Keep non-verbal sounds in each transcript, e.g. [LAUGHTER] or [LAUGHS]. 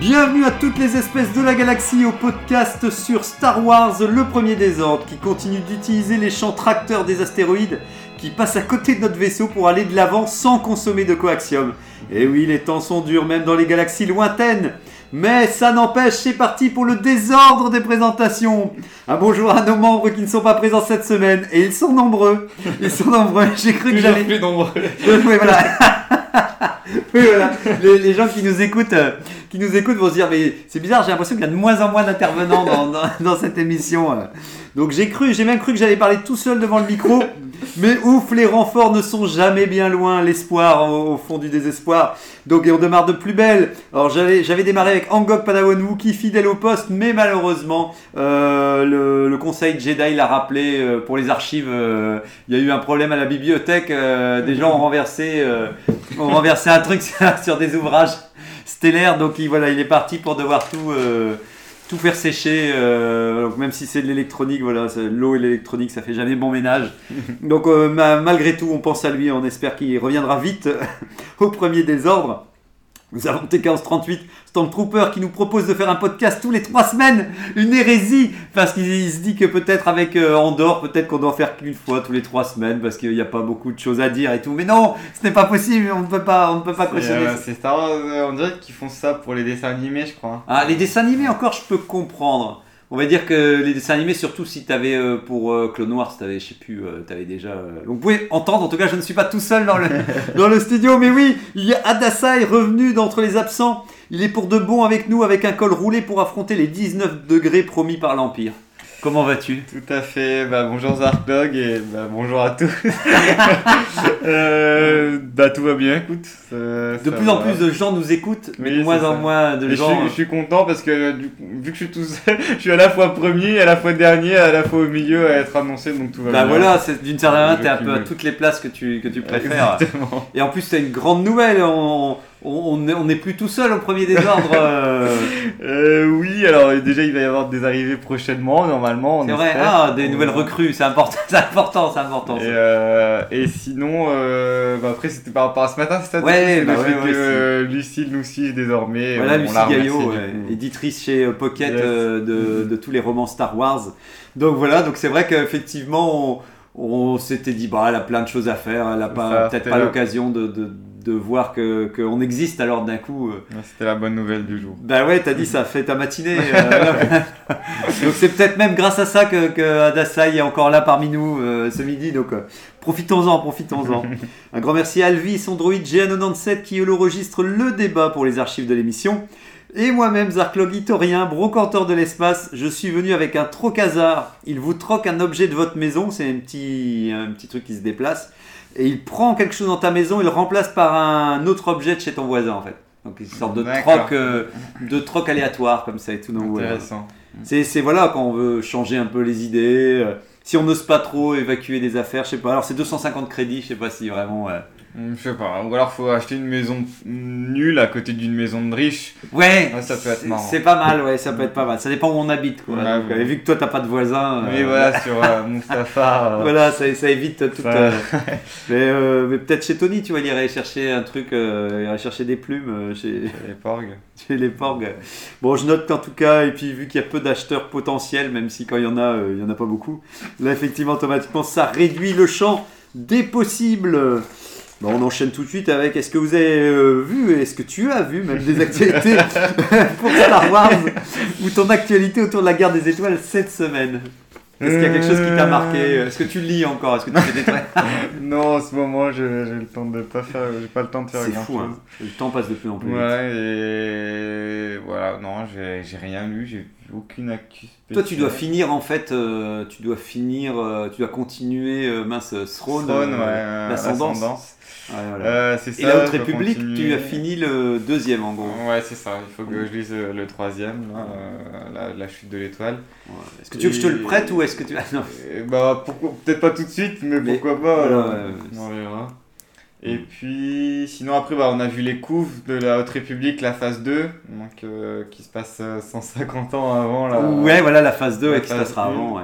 Bienvenue à toutes les espèces de la galaxie au podcast sur Star Wars, le premier désordre, qui continue d'utiliser les champs tracteurs des astéroïdes qui passent à côté de notre vaisseau pour aller de l'avant sans consommer de coaxium. Et oui, les temps sont durs même dans les galaxies lointaines. Mais ça n'empêche, c'est parti pour le désordre des présentations. Un bonjour à nos membres qui ne sont pas présents cette semaine. Et ils sont nombreux. Ils sont nombreux. [LAUGHS] J'ai cru que j'allais... plus nombreux. [LAUGHS] oui, voilà. [LAUGHS] oui, voilà. Les, les gens qui nous écoutent, euh, qui nous écoutent vont se dire mais c'est bizarre, j'ai l'impression qu'il y a de moins en moins d'intervenants dans, dans, [LAUGHS] dans cette émission. euh. Donc j'ai cru, j'ai même cru que j'allais parler tout seul devant le micro. Mais ouf, les renforts ne sont jamais bien loin, l'espoir au, fond du désespoir. Donc on démarre de plus belle. Alors j'avais, démarré avec Angok Padawan Wookie fidèle au poste, mais malheureusement euh, le, le conseil Jedi l'a rappelé euh, pour les archives. euh, Il y a eu un problème à la bibliothèque. des gens ont renversé, un truc [LAUGHS] sur, des ouvrages stellaires. Donc il, voilà, il est parti pour devoir tout. Tout faire sécher, euh, donc même si c'est de l'électronique, voilà, l'eau et l'électronique, ça fait jamais bon ménage. [LAUGHS] Donc euh, ma- malgré tout, on pense à lui, on espère qu'il reviendra vite [LAUGHS] au premier désordre. Nous avons T1538, Stormtrooper, qui nous propose de faire un podcast tous les trois semaines. Une hérésie, parce qu'il il se dit que peut-être avec euh, Andorre, peut-être qu'on doit en faire qu'une fois tous les trois semaines, parce qu'il n'y a pas beaucoup de choses à dire et tout. Mais non, ce n'est pas possible, on ne peut pas, on ne peut pas cautionner. euh, C'est Star Wars, euh, on dirait qu'ils font ça pour les dessins animés, je crois. Ah, les dessins animés encore, je peux comprendre. On va dire que les dessins animés, surtout si tu avais pour euh, Clone Wars, tu avais, je sais plus, tu avais déjà. euh, Donc vous pouvez entendre, en tout cas, je ne suis pas tout seul dans le, [LAUGHS] dans le studio, mais oui, il y a Adasai revenu d'entre les absents. Il est pour de bon avec nous, avec un col roulé pour affronter les 19 degrés promis par l'Empire. Comment vas-tu? Tout à fait. Bah, bonjour Zarkdog et bah, bonjour à tous. [LAUGHS] euh, bah, tout va bien, écoute. ça- De ça plus en plus de gens nous écoutent, mais Oui, de moins en moins de Et je, gens. suis, je suis content parce que du vu que je suis tout seul, [LAUGHS] je suis à la fois premier, à la fois dernier, à la fois au milieu à être annoncé, donc tout va Bah bien. voilà, c'est- d'une certaine manière, t'es un peu à toutes les places que tu, que tu préfères. Exactement. Et en plus, c'est une grande nouvelle. On on- n'est plus tout seul au premier désordre. euh. [LAUGHS] Euh, oui, alors déjà il va y avoir des arrivées prochainement, normalement. C'est vrai. Ah, des On- nouvelles recrues. C'est important. [LAUGHS] C'est important. C'est important. Et, euh, et sinon, bah après c'était par rapport à ce matin, c'est ça Ouais, bah le ouais, fait ouais, que Lucille nous suit désormais. Voilà, remercie, Gaillot, éditrice chez Pocket Yes. de, de tous les romans Star Wars. Donc voilà, donc c'est vrai qu'effectivement, on, on s'était dit, bah, elle a plein de choses à faire, elle a C'est pas ça, peut-être pas l'occasion de, de, de voir que qu'on existe. Alors d'un coup, euh, C'était la bonne nouvelle du jour. bah ouais, t'as dit ça fait ta matinée. euh, [LAUGHS] donc c'est peut-être même grâce à ça que, que Adasai est encore là parmi nous euh, ce midi. Donc euh, profitons-en, profitons-en. [LAUGHS] Un grand merci à Alvis, Android GA97 qui enregistre le débat pour les archives de l'émission. Et moi-même, Zarklog Itorien, brocanteur de l'espace, je suis venu avec un trocazar. Il vous troque un objet de votre maison, c'est un petit, un petit truc qui se déplace. Et il prend quelque chose dans ta maison, il le remplace par un autre objet de chez ton voisin en fait. Donc une sorte de troc, euh, de troc aléatoire comme ça et tout. Donc. Intéressant. C'est c'est, voilà quand on veut changer un peu les idées. euh, si on n'ose pas trop évacuer des affaires, je sais pas. Alors c'est 250 crédits, je sais pas si vraiment. euh, Je sais pas. Ou alors faut acheter une maison nulle à côté d'une maison de riche. Ouais, Ouais, ça peut être marrant. C'est pas mal, ouais, ça peut être pas mal. Ça dépend où on habite, quoi. Ouais, Donc, ouais. euh, vu que toi t'as pas de voisin, Mais euh, voilà, sur euh, Mustapha. [LAUGHS] euh, voilà, ça, ça évite. Ça- euh, mais mais peut-être chez Tony, tu vois, il irait chercher un truc, il irait chercher des plumes euh, chez, Les porgs. [LAUGHS] chez les porgs. Bon, je note qu'en tout cas, et puis vu qu'il y a peu d'acheteurs potentiels, même si quand il y en a, il y en a pas beaucoup, là effectivement, automatiquement, ça réduit le champ des possibles. Bon, on enchaîne tout de suite avec est-ce que vous avez euh, vu, est-ce que tu as vu même des actualités [LAUGHS] pour Star Wars ou ton actualité autour de la guerre des étoiles cette semaine? Est-ce qu'il y a quelque chose qui t'a marqué? Est-ce que tu lis encore? Est-ce que tu fais des trucs? [LAUGHS] Non, en ce moment, j'ai le temps de pas faire, j'ai pas le temps de faire grand fou, hein. le temps passe de plus en plus vite. Ouais, et voilà. non, j'ai rien lu, j'ai vu aucune actu Toi, tu dois finir en fait, euh, tu dois finir, euh, tu dois continuer, euh, mince, Throne, Throne, ouais, l'ascendance. l'ascendance. Ouais, voilà. Euh, c'est ça. Et la Haute République, tu as fini le deuxième en gros. Ouais, c'est ça, il faut que je lise euh, le troisième, là, euh, la, la chute de l'étoile. Ouais. Est-ce que tu veux que je te le prête ou est-ce que tu. [LAUGHS] Ah, non. Bah, pourquoi- peut-être pas tout de suite, mais, Mais pourquoi pas, voilà, euh, on verra. Et puis, sinon après, bah, on a vu les couves de la Haute République, la phase 2, donc, euh, qui se passe euh, 150 ans avant la... Ouais, voilà la phase 2 la ouais, qui se passera avant. Ouais.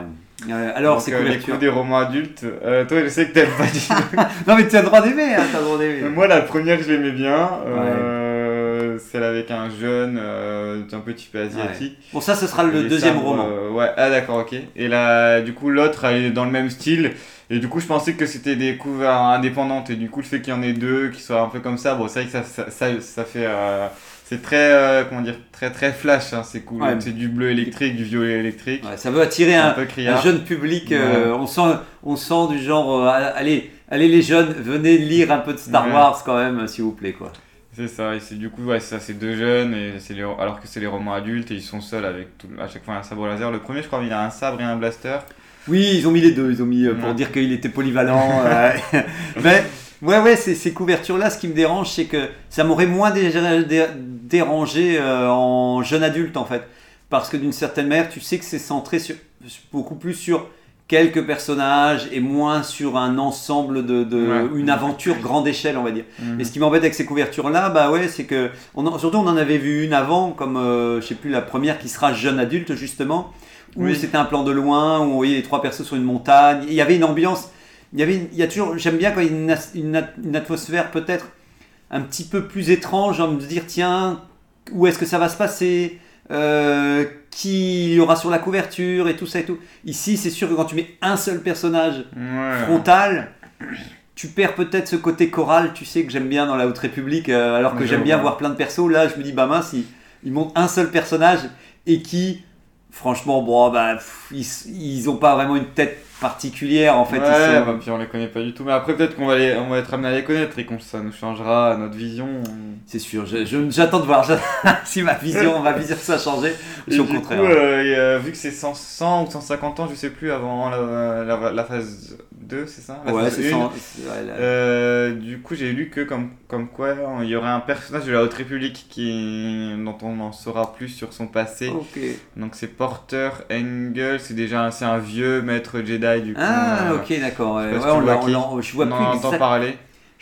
Euh, alors, c'est euh, les coups des romans adultes. Euh, toi, je sais que t'aimes pas du [LAUGHS] Non, mais tu as le droit d'aimer, hein, t'as le droit d'aimer. Moi, la première, je l'aimais bien. Euh, Celle avec un jeune, euh, un peu typé asiatique. Bon, ça, ce sera le deuxième roman. euh, ouais, ah d'accord, ok. Et là, du coup, l'autre, elle est dans le même style. Et du coup, je pensais que c'était des couverts indépendantes. Et du coup, le fait qu'il y en ait deux qui soient un peu comme ça, bon, c'est vrai que ça, ça, ça, ça fait. euh, c'est très, euh, comment dire, très très flash, hein, c'est cool. Ouais. C'est du bleu électrique, du violet électrique. Ouais, ça veut attirer un, jeune public. euh, on, sent, on sent du genre, allez, allez les jeunes, venez lire un peu de Star. Wars quand même, s'il vous plaît. quoi. C'est ça, et c'est du coup, ouais, ça, c'est deux jeunes, et c'est les, alors que c'est les romans adultes, et ils sont seuls avec tout, à chaque fois un sabre laser. Le premier, je crois, il a un sabre et un blaster. Oui, ils ont mis les deux, ils ont mis euh, pour dire qu'il était polyvalent. euh, [LAUGHS] mais ouais, ouais, ces, ces couvertures-là, ce qui me dérange, c'est que ça m'aurait moins dé- dé- dérangé euh, en jeune adulte en fait. Parce que d'une certaine manière, tu sais que c'est centré sur, beaucoup plus sur quelques personnages et moins sur un ensemble de, de Ouais. une aventure grande échelle, on va dire. Mhm. Et ce qui m'embête avec ces couvertures-là, bah ouais, c'est que on en- surtout on en avait vu une avant, comme euh, je sais plus la première qui sera jeune adulte justement, où Oui. c'était un plan de loin, où on voyait les trois persos sur une montagne. Il y avait une ambiance, il y avait, une- il y a toujours, j'aime bien quand il y a une, atmosphère peut-être un petit peu plus étrange, de me dire tiens, où est-ce que ça va se passer, euh, qui il y aura sur la couverture et tout ça et tout. Ici, c'est sûr que quand tu mets un seul personnage Ouais. frontal, tu perds peut-être ce côté choral, tu sais, que j'aime bien dans la Haute République, euh, alors que j'aime bien voir plein de persos. Là, je me dis, bah mince, ils montent un seul personnage et qui, franchement, bon, bah, pff, ils, ils ont pas vraiment une tête particulière en fait. ouais, ils sont- bah, puis on les connaît pas du tout. Mais après, peut-être qu'on va, les, on va être amené à les connaître et que ça nous changera notre vision. C'est sûr, je- je- j'attends de voir [LAUGHS] si ma vision, ma vision ça a changé ou si au coup, contraire. euh, et, euh, vu que c'est 100, 100 ou 150 ans, je sais plus, avant la, la, la phase 2, c'est ça? La ouais, c'est 1. sans- c'est- ouais, là- Euh, du coup, j'ai lu que comme, comme quoi il y aurait un personnage de la Haute République qui, dont on en saura plus sur son passé. Donc c'est Porter Engel, c'est déjà un, un vieux maître Jedi du coup. Ah, ok, d'accord. je ouais, ouais, on on qui. l'a- je vois on plus en entend parler.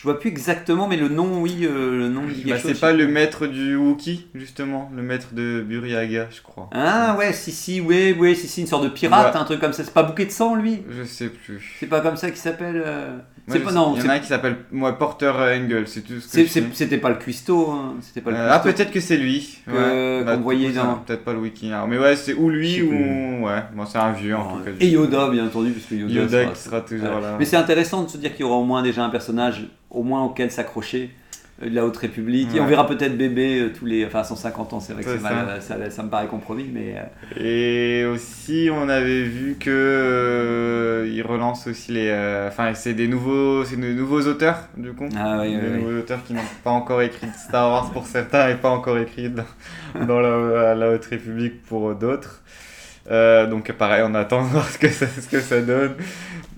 Je vois plus exactement, mais le nom, oui, euh, le nom Bah, c'est pas le maître du Wookiee, justement, le maître de Buriaga, je crois. Ah ouais, si, si, ouais, ouais, si, si, une sorte de pirate, Ouais. un truc comme ça. C'est pas bouquet de sang, lui Je sais plus. C'est pas comme ça qu'il s'appelle euh, Moi, pas, non, Il y en a un qui s'appelle moi, Porter Engel, c'est tout c'était pas le cuistot, hein, c'était pas le Euh, ah, peut-être que c'est lui. Ouais. qu'on du voyait dans- Peut-être pas le Wiki. alors, Mais ouais, c'est ou lui ou. plus. Ouais, bon, c'est un vieux en Ouais. tout cas. Et Yoda, bien entendu, parce que Yoda, Yoda sera- qui sera toujours Ouais. là. Mais c'est intéressant de se dire qu'il y aura au moins déjà un personnage, au moins auquel s'accrocher euh, de la Haute République. Et on verra peut-être bébé euh, tous les. Enfin, à 150 ans, c'est vrai que mal, ça. ça me paraît compromis, mais. euh, Et aussi, on avait vu que euh, il relance aussi les. euh, Enfin, c'est des nouveaux, c'est des nouveaux auteurs du coup. Ah oui, des oui, oui. nouveaux auteurs qui n'ont pas encore écrit de Star Wars pour certains et pas encore écrit dans, dans la, la Haute République pour d'autres. Euh, donc pareil, on attend de voir ce que ça, ce que ça donne.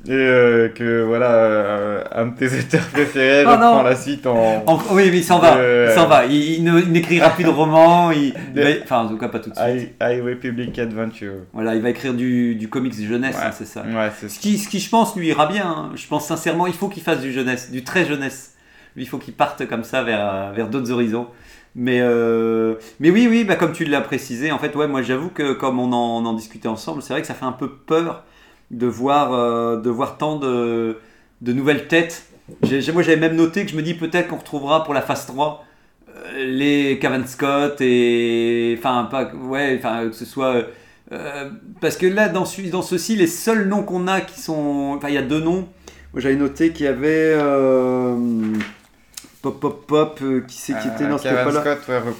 Et euh, que voilà, euh, un de tes auteurs préférés Oh non. reprend la suite en. En- oui, mais il s'en va. Euh, Il s'en va. Il, il n'écrira plus de. [LAUGHS] Il, De- va- enfin, en tout cas, pas tout de suite. High, High Republic Adventure. Voilà, il va écrire du, du comics jeunesse, Ouais. hein, c'est ça. Ouais, c'est Ce qui, ce qui, je pense, lui ira bien. hein. Je pense sincèrement, il faut qu'il fasse du jeunesse, du très jeunesse. Lui, il faut qu'il parte comme ça vers, vers d'autres horizons. Mais, euh, mais oui, oui, bah, comme tu l'as précisé, en fait, ouais, moi j'avoue que comme on en, on en discutait ensemble, c'est vrai que ça fait un peu peur de voir, euh, de voir tant de, de nouvelles têtes. J'ai- moi j'avais même noté que je me dis peut-être qu'on retrouvera pour la phase 3 euh, les Cavan Scott et. Enfin, pas. Ouais, enfin, que ce soit. euh, parce que là, dans, ce- dans ceci, les seuls noms qu'on a qui sont. Enfin, il y a deux noms. Moi, j'avais noté qu'il y avait. pop, pop, pop. qui c'est qui était c'était Cavan pas là. Scott,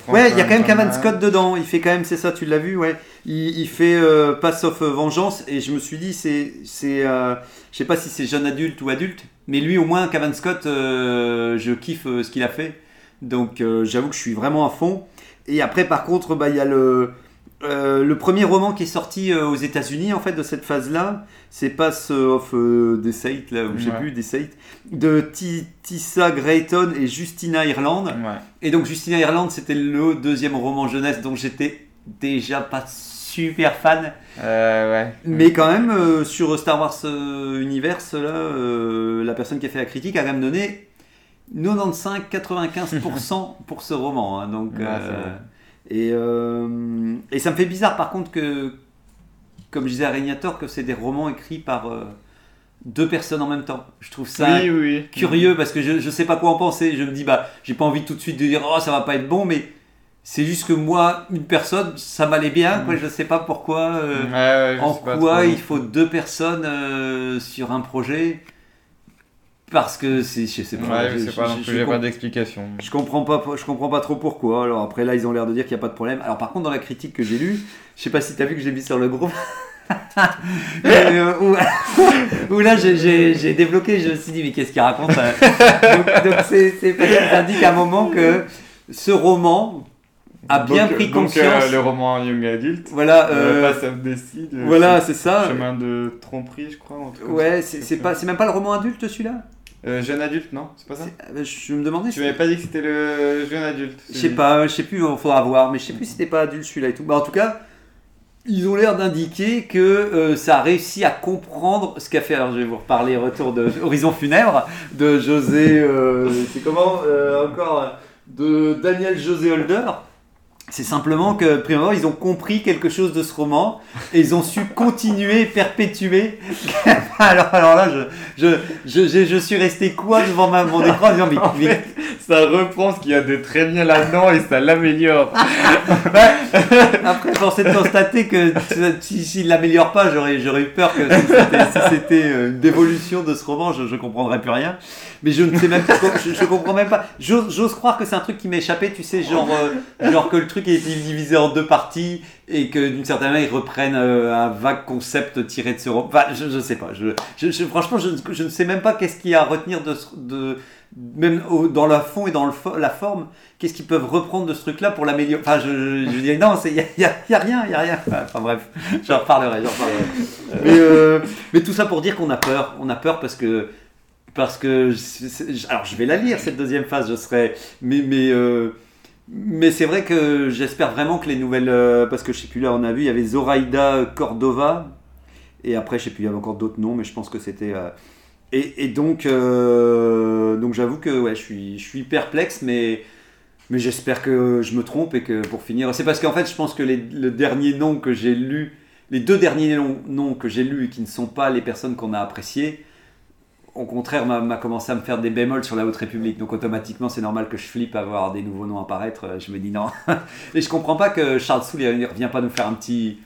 ouais, il y a quand même Cavan. Scott dedans. Il fait quand même, c'est ça, tu l'as vu, ouais. Il, il fait euh, Pass of Vengeance et je me suis dit, c'est, c'est, euh, je sais pas si c'est jeune adulte ou adulte, mais lui au moins, Cavan Scott, euh, je kiffe euh, ce qu'il a fait. Donc euh, j'avoue que je suis vraiment à fond. Et après, par contre, bah, il y a le, euh, le premier roman qui est sorti euh, aux États-Unis en fait de cette phase-là, c'est Pass of euh, Deceit, là, ou je sais Ouais. plus, Deceit, de Ti- Tissa Grayton et Justina Ireland. Ouais. Et donc Justina Ireland, c'était le deuxième roman jeunesse dont j'étais déjà pas super fan. Euh, ouais. Mais quand même, euh, sur Star Wars euh, Universe, là, euh, la personne qui a fait la critique a quand même donné 95-95% [LAUGHS] pour ce roman. hein, donc, Ouais, euh, et, euh, et ça me fait bizarre par contre que, comme je disais à Régnator, que c'est des romans écrits par euh, deux personnes en même temps. Je trouve ça Oui, oui. curieux parce que je, je sais pas quoi en penser. Je me dis, bah, j'ai pas envie tout de suite de dire, oh, ça va pas être bon, mais c'est juste que moi, une personne, ça m'allait bien. Quoi, je sais pas pourquoi. euh, Ouais, ouais, je en quoi il faut deux personnes euh, sur un projet Parce que c'est, je sais pas. Ouais, je sais pas j'ai comp- pas d'explication. je comprends pas, je comprends pas trop pourquoi. Alors après là, ils ont l'air de dire qu'il n'y a pas de problème. Alors par contre, dans la critique que j'ai lue, je sais pas si tu as vu que je l'ai mis sur le groupe. [LAUGHS] Euh, où, [LAUGHS] où là, j'ai- j'ai j'ai débloqué. Je me suis dit, mais qu'est-ce qu'il raconte euh Donc, donc c'est, c'est parce qu'il indique à un moment que ce roman a bien Donc, pris donc, conscience. euh, le roman Young Adult. Voilà. Euh, euh, Pass of Deceit. euh, voilà, c'est ça. Chemin de tromperie, je crois. un truc comme Ouais, c'est, pas, c'est même pas le roman adulte celui-là. Euh, jeune adulte, non C'est pas ça euh, Je me demandais. Tu m'avais pas dit que c'était le jeune adulte. Je sais pas, je sais plus, il faudra voir, mais je sais plus si c'était pas adulte celui-là et tout. Bah, en tout cas, ils ont l'air d'indiquer que euh, ça a réussi à comprendre ce qu'a fait. Alors, je vais vous reparler retour de Horizon Funèbre de José. euh, c'est comment euh, encore euh, De Daniel José Holder. C'est simplement que, premièrement, ils ont compris quelque chose de ce roman et ils ont su [LAUGHS] continuer, perpétuer. [LAUGHS] alors, alors là, je, je, je, je, suis resté quoi devant ma, mon écran en disant, mais, [LAUGHS] En mais ça reprend ce qu'il y a de très bien là-dedans et ça l'améliore. Après, force est de constater que si- s'il l'améliore pas, j'aurais, j'aurais eu peur que si c'était, si euh, une dévolution de ce roman, je, je comprendrais plus rien. Mais je ne sais même pas, je, je comprends même pas. J'ose, j'ose croire que c'est un truc qui m'est échappé, tu sais, genre, euh, genre que le truc est divisé en deux parties et que d'une certaine manière ils reprennent euh, un vague concept tiré de ce roman. Enfin, je, je sais pas. Je, je, je- franchement, je, ne sais même pas qu'est-ce qu'il y a à retenir de, de même au- dans le fond et dans le fo- la forme qu'est-ce qu'ils peuvent reprendre de ce truc-là pour l'améliorer? Enfin, je, je, dis non, il n'y a, y a- y a rien, il n'y a rien. Enfin, bref, j'en reparlerai, j'en reparlerai. Mais, euh, mais tout ça pour dire qu'on a peur. On a peur parce que. Parce que. alors, je vais la lire, cette deuxième phase, je serai. Mais. mais euh, mais c'est vrai que j'espère vraiment que les nouvelles. euh, parce que je sais plus, là, on a vu, il y avait Zoraida Cordova. Et après, je sais plus, il y avait encore d'autres noms, mais je pense que c'était. euh, et, donc, euh, donc j'avoue que ouais, je, suis, je suis perplexe, mais, mais j'espère que je me trompe et que pour finir. C'est parce qu'en fait, je pense que les, le dernier nom que j'ai lu, les deux derniers noms, noms que j'ai lus et qui ne sont pas les personnes qu'on a appréciées, au contraire, m'a commencé à me faire des bémols sur la Haute République. Donc automatiquement, c'est normal que je flippe à voir des nouveaux noms apparaître. Euh, Je me dis non. [LAUGHS] et je comprends pas que Charles Soule ne revient pas nous faire un petit.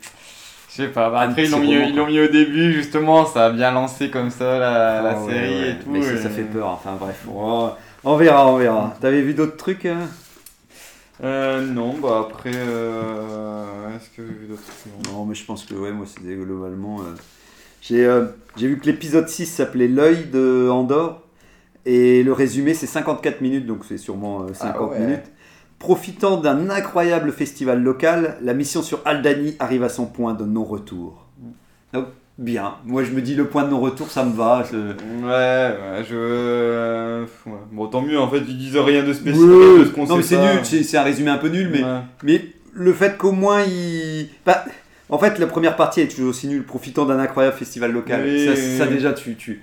Je sais pas, bah après ils l'ont mis, mis au début justement, ça a bien lancé comme ça la, la Ah ouais, série ouais. et tout. Mais ça, et- ça fait peur. Enfin bref, on, on verra, on verra. T'avais vu d'autres trucs euh Euh, non, bah après, euh, est-ce que j'ai vu d'autres trucs Non, mais je pense que ouais, moi c'était globalement. euh, J'ai euh, vu que l'épisode 6 s'appelait L'œil de Andorre et le résumé c'est 54 minutes, donc c'est sûrement euh, 50 Ah ouais. minutes. Profitant d'un incroyable festival local, la mission sur Aldani arrive à son point de non-retour. Donc, bien. Moi je me dis le point de non-retour ça me va. je- Ouais, ouais, je. euh, ouais. Bon, tant mieux, en fait, ils disent rien de spécial. Ouais. de ce qu'on Non mais c'est nul, c'est un résumé un peu nul, mais. Mais le fait qu'au moins il. Bah, en fait, la première partie est toujours aussi nulle, profitant d'un incroyable festival local. Oui, ça, oui, ça, oui. déjà, tu, tu,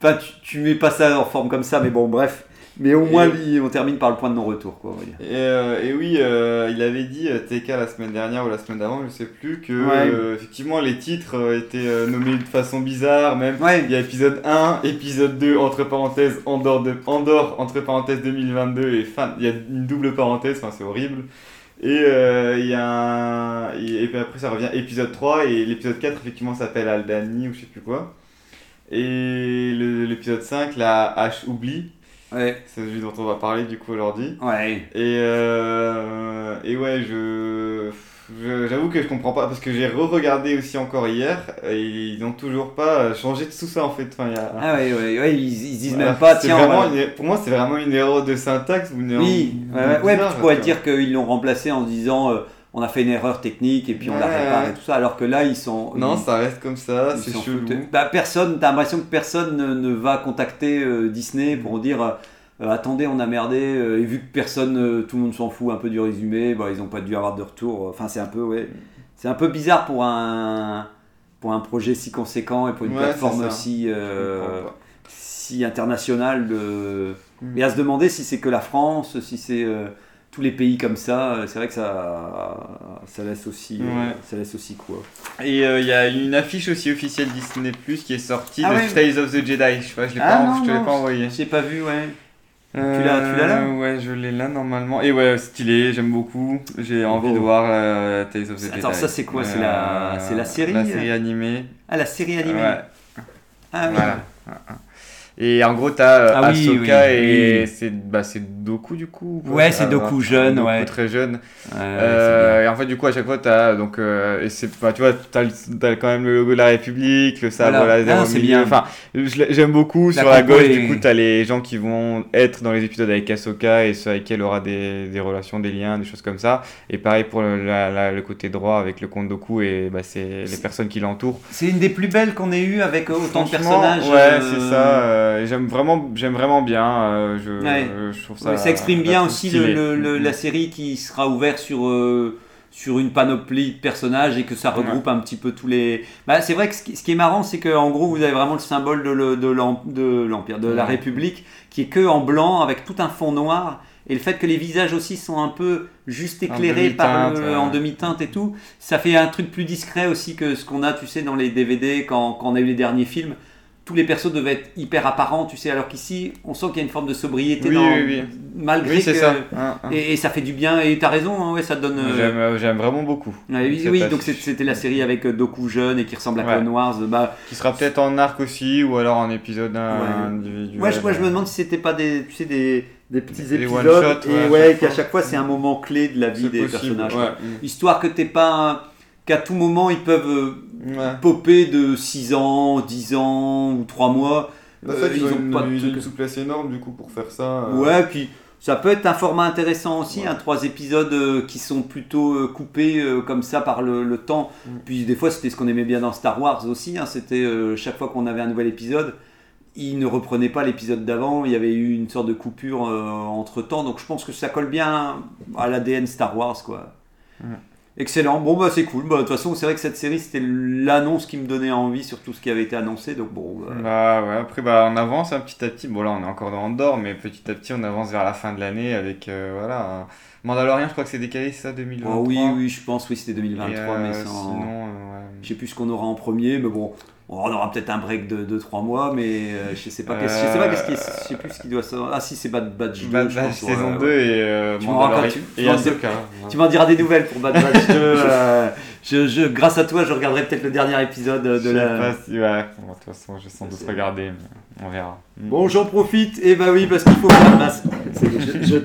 pas, tu, tu mets pas ça en forme comme ça, mais bon, bref. Mais au moins, Et- on termine par le point de non-retour, quoi, on va dire. Et, euh, et oui, euh, il avait dit euh, TK la semaine dernière ou la semaine d'avant, je sais plus, que Ouais. euh, effectivement les titres étaient nommés de façon bizarre, même Ouais. il y a épisode 1, épisode 2, entre parenthèses, Andorre, de, Andorre entre parenthèses 2022, et fin, il y a une double parenthèse, enfin c'est horrible. Et euh, il y a un, et, et puis après ça revient épisode 3, et l'épisode 4 effectivement s'appelle Aldani ou je sais plus quoi. Et l'épisode 5, la H oublie, Ouais. c'est celui dont on va parler du coup aujourd'hui. Ouais. Et, euh, et ouais, je. J'avoue que je comprends pas parce que j'ai re-regardé aussi encore hier et ils ont toujours pas changé de tout ça en fait. Enfin, y a- Ah ouais, ouais, ouais, ils, ils disent Voilà, même pas, tiens, vraiment une- pour moi c'est vraiment une erreur de syntaxe ou une erreur Oui, ouais, ouais, ouais, bizarre, tu pourrais dire qu'ils l'ont remplacé en disant euh, on a fait une erreur technique et puis on la répare et tout ça, alors que là ils sont. Non, ils- ça reste comme ça, c'est chelou. Bah, personne, t'as l'impression que personne ne, ne va contacter euh, Disney pour dire euh, euh, attendez, on a merdé, euh, et vu que personne, euh, tout le monde s'en fout un peu du résumé, bah, ils n'ont pas dû avoir de retour. Enfin, c'est un peu, ouais, c'est un peu bizarre pour un pour un projet si conséquent et pour une Ouais, plateforme aussi si internationale de... Mm. et à se demander si c'est que la France, si c'est tous les pays comme ça. C'est vrai que ça ça laisse aussi Ouais. ça laisse aussi quoi. Et euh, il y a une affiche aussi officielle Disney Plus qui est sortie Ah de ouais. Tales of the Jedi. Je sais pas, je l'ai Ah pas, non, je te l'ai pas envoyé. J'ai pas vu ouais. Euh, tu l'as là Ouais, je l'ai là normalement. Et ouais, stylé, j'aime beaucoup. J'ai envie Oh. de voir euh, Tales of the. Attends, ça, c'est quoi? C'est la- Euh, c'est la série? La série animée. Ah la série animée. Ouais. Ah oui. Voilà. Et en gros, t'as euh, Ah Ahsoka oui, et oui. c'est bah, Doku du coup. Ouais, c'est Ah, Doku jeune, Doku ouais. très jeune. Euh, et en fait, du coup, à chaque fois, t'as donc euh, et c'est, tu vois, t'as, quand même le logo de la République, le sabre Voilà. laser Ah, c'est bien. Enfin, j'aime beaucoup. La Sur la gauche, est- du coup, t'as les gens qui vont être dans les épisodes avec Ahsoka et ceux avec qui elle aura des, des relations, des liens, des choses comme ça. Et pareil pour le, la- la- le côté droit avec le compte Doku et bah, c'est les personnes qui l'entourent. C'est une des plus belles qu'on ait eues avec autant de personnages. Ouais, euh, c'est ça. Euh, j'aime vraiment, j'aime vraiment bien. euh, je, Ouais. je trouve ça. Ouais, ça exprime bien aussi le, le- Mm. la série qui sera ouverte sur, euh, sur une panoplie de personnages et que ça regroupe un petit peu tous les. Bah, c'est vrai que ce qui, ce qui est marrant, c'est qu'en gros, vous avez vraiment le symbole de, le- de l'em- de l'Empire, de la. République, qui est que en blanc avec tout un fond noir. Et le fait que les visages aussi sont un peu juste éclairés par le- ouais. en demi-teinte et tout, ça fait un truc plus discret aussi que ce qu'on a, tu sais, dans les DVD quand, quand on a eu les derniers films. Tous les persos devaient être hyper apparents, tu sais, alors qu'ici, on sent qu'il y a une forme de sobriété Oui, dans, oui, oui. malgré que- ça. Hein, hein. Et, et ça fait du bien. Et t'as raison, hein, ouais, ça donne. euh, J'aime, euh, j'aime vraiment beaucoup. ouais, oui, donc c'était la série avec euh, Doku jeune et qui ressemble à Ouais. Clone Wars. Bah, Qui sera peut-être en arc aussi ou alors en épisode Ouais. individuel. moi, je, moi, je me demande si c'était pas des, tu sais, des, des petits Des épisodes et ouais, qu'à chaque fois c'est un moment clé de la vie des possible, personnages. Histoire que t'es pas, qu'à tout moment ils peuvent euh, Ouais. popper de 6 ans, 10 ans ou 3 mois. En Euh, ils, ont une, pas de souplesse énorme du coup pour faire ça. euh. Ouais, puis ça peut être un format intéressant aussi, Ouais. hein, trois épisodes euh, qui sont plutôt coupés comme ça par le, le temps. Mm. Puis des fois, c'était ce qu'on aimait bien dans Star Wars aussi. hein, c'était chaque fois qu'on avait un nouvel épisode, il ne reprenait pas l'épisode d'avant. Il y avait eu une sorte de coupure entre temps. Donc je pense que ça colle bien à l'ADN Star Wars, quoi. Excellent. Bon, bah c'est cool. Bah, De toute façon, c'est vrai que cette série, c'était l'annonce qui me donnait envie sur tout ce qui avait été annoncé. Donc bon. bah, Bah ouais, après bah on avance un petit à petit. Bon là on est encore dans Andorre, mais petit à petit on avance vers la fin de l'année avec euh, voilà. Mandalorian, je crois que c'est décalé, ça 2023. oh, oui, oui, je pense, oui, c'était 2023, Et, euh, mais sans. Sinon, euh, ouais. Je sais plus ce qu'on aura en premier, mais bon, on aura peut-être un break de 2-3 mois, mais euh, je sais pas qu'est-ce je sais pas qu'est-ce qui est- je sais plus ce qui doit sortir. Ah si, c'est Bad Batch 2, Bad je Batch pense, ouais, saison ouais. 2 et euh, Tu m'en tu- tu m'en m'en diras des nouvelles pour Bad Batch 2. euh, je, je, grâce à toi, je regarderai peut-être le dernier épisode de Je sais la. pas si, ouais. Bon, de toute façon, je vais sans doute regarder, mais on verra. Bon, j'en profite, et bah oui, parce qu'il faut faire masse. C'est je, je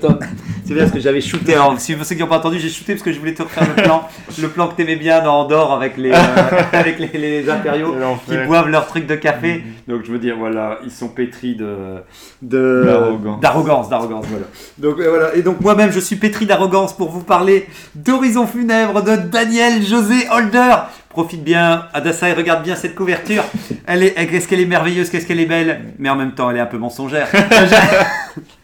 bien parce que j'avais shooté. Alors, si vous ceux qui n'ont pas entendu, j'ai shooté parce que je voulais te refaire le plan, [LAUGHS] le plan que t'aimais bien dans Andorre avec les, euh, [LAUGHS] avec les, les impériaux qui boivent leur truc de café. Donc je veux dire, voilà, ils sont pétris de D'arrogance. d'arrogance, d'arrogance, voilà. Donc euh, voilà, et donc moi-même je suis pétri d'arrogance pour vous parler d'Horizon funèbre de Daniel José Holder. Profite bien, Adassa, et regarde bien cette couverture. Elle est, qu'est-ce qu'elle est merveilleuse, qu'est-ce qu'elle est belle, mais en même temps elle est un peu mensongère. [LAUGHS]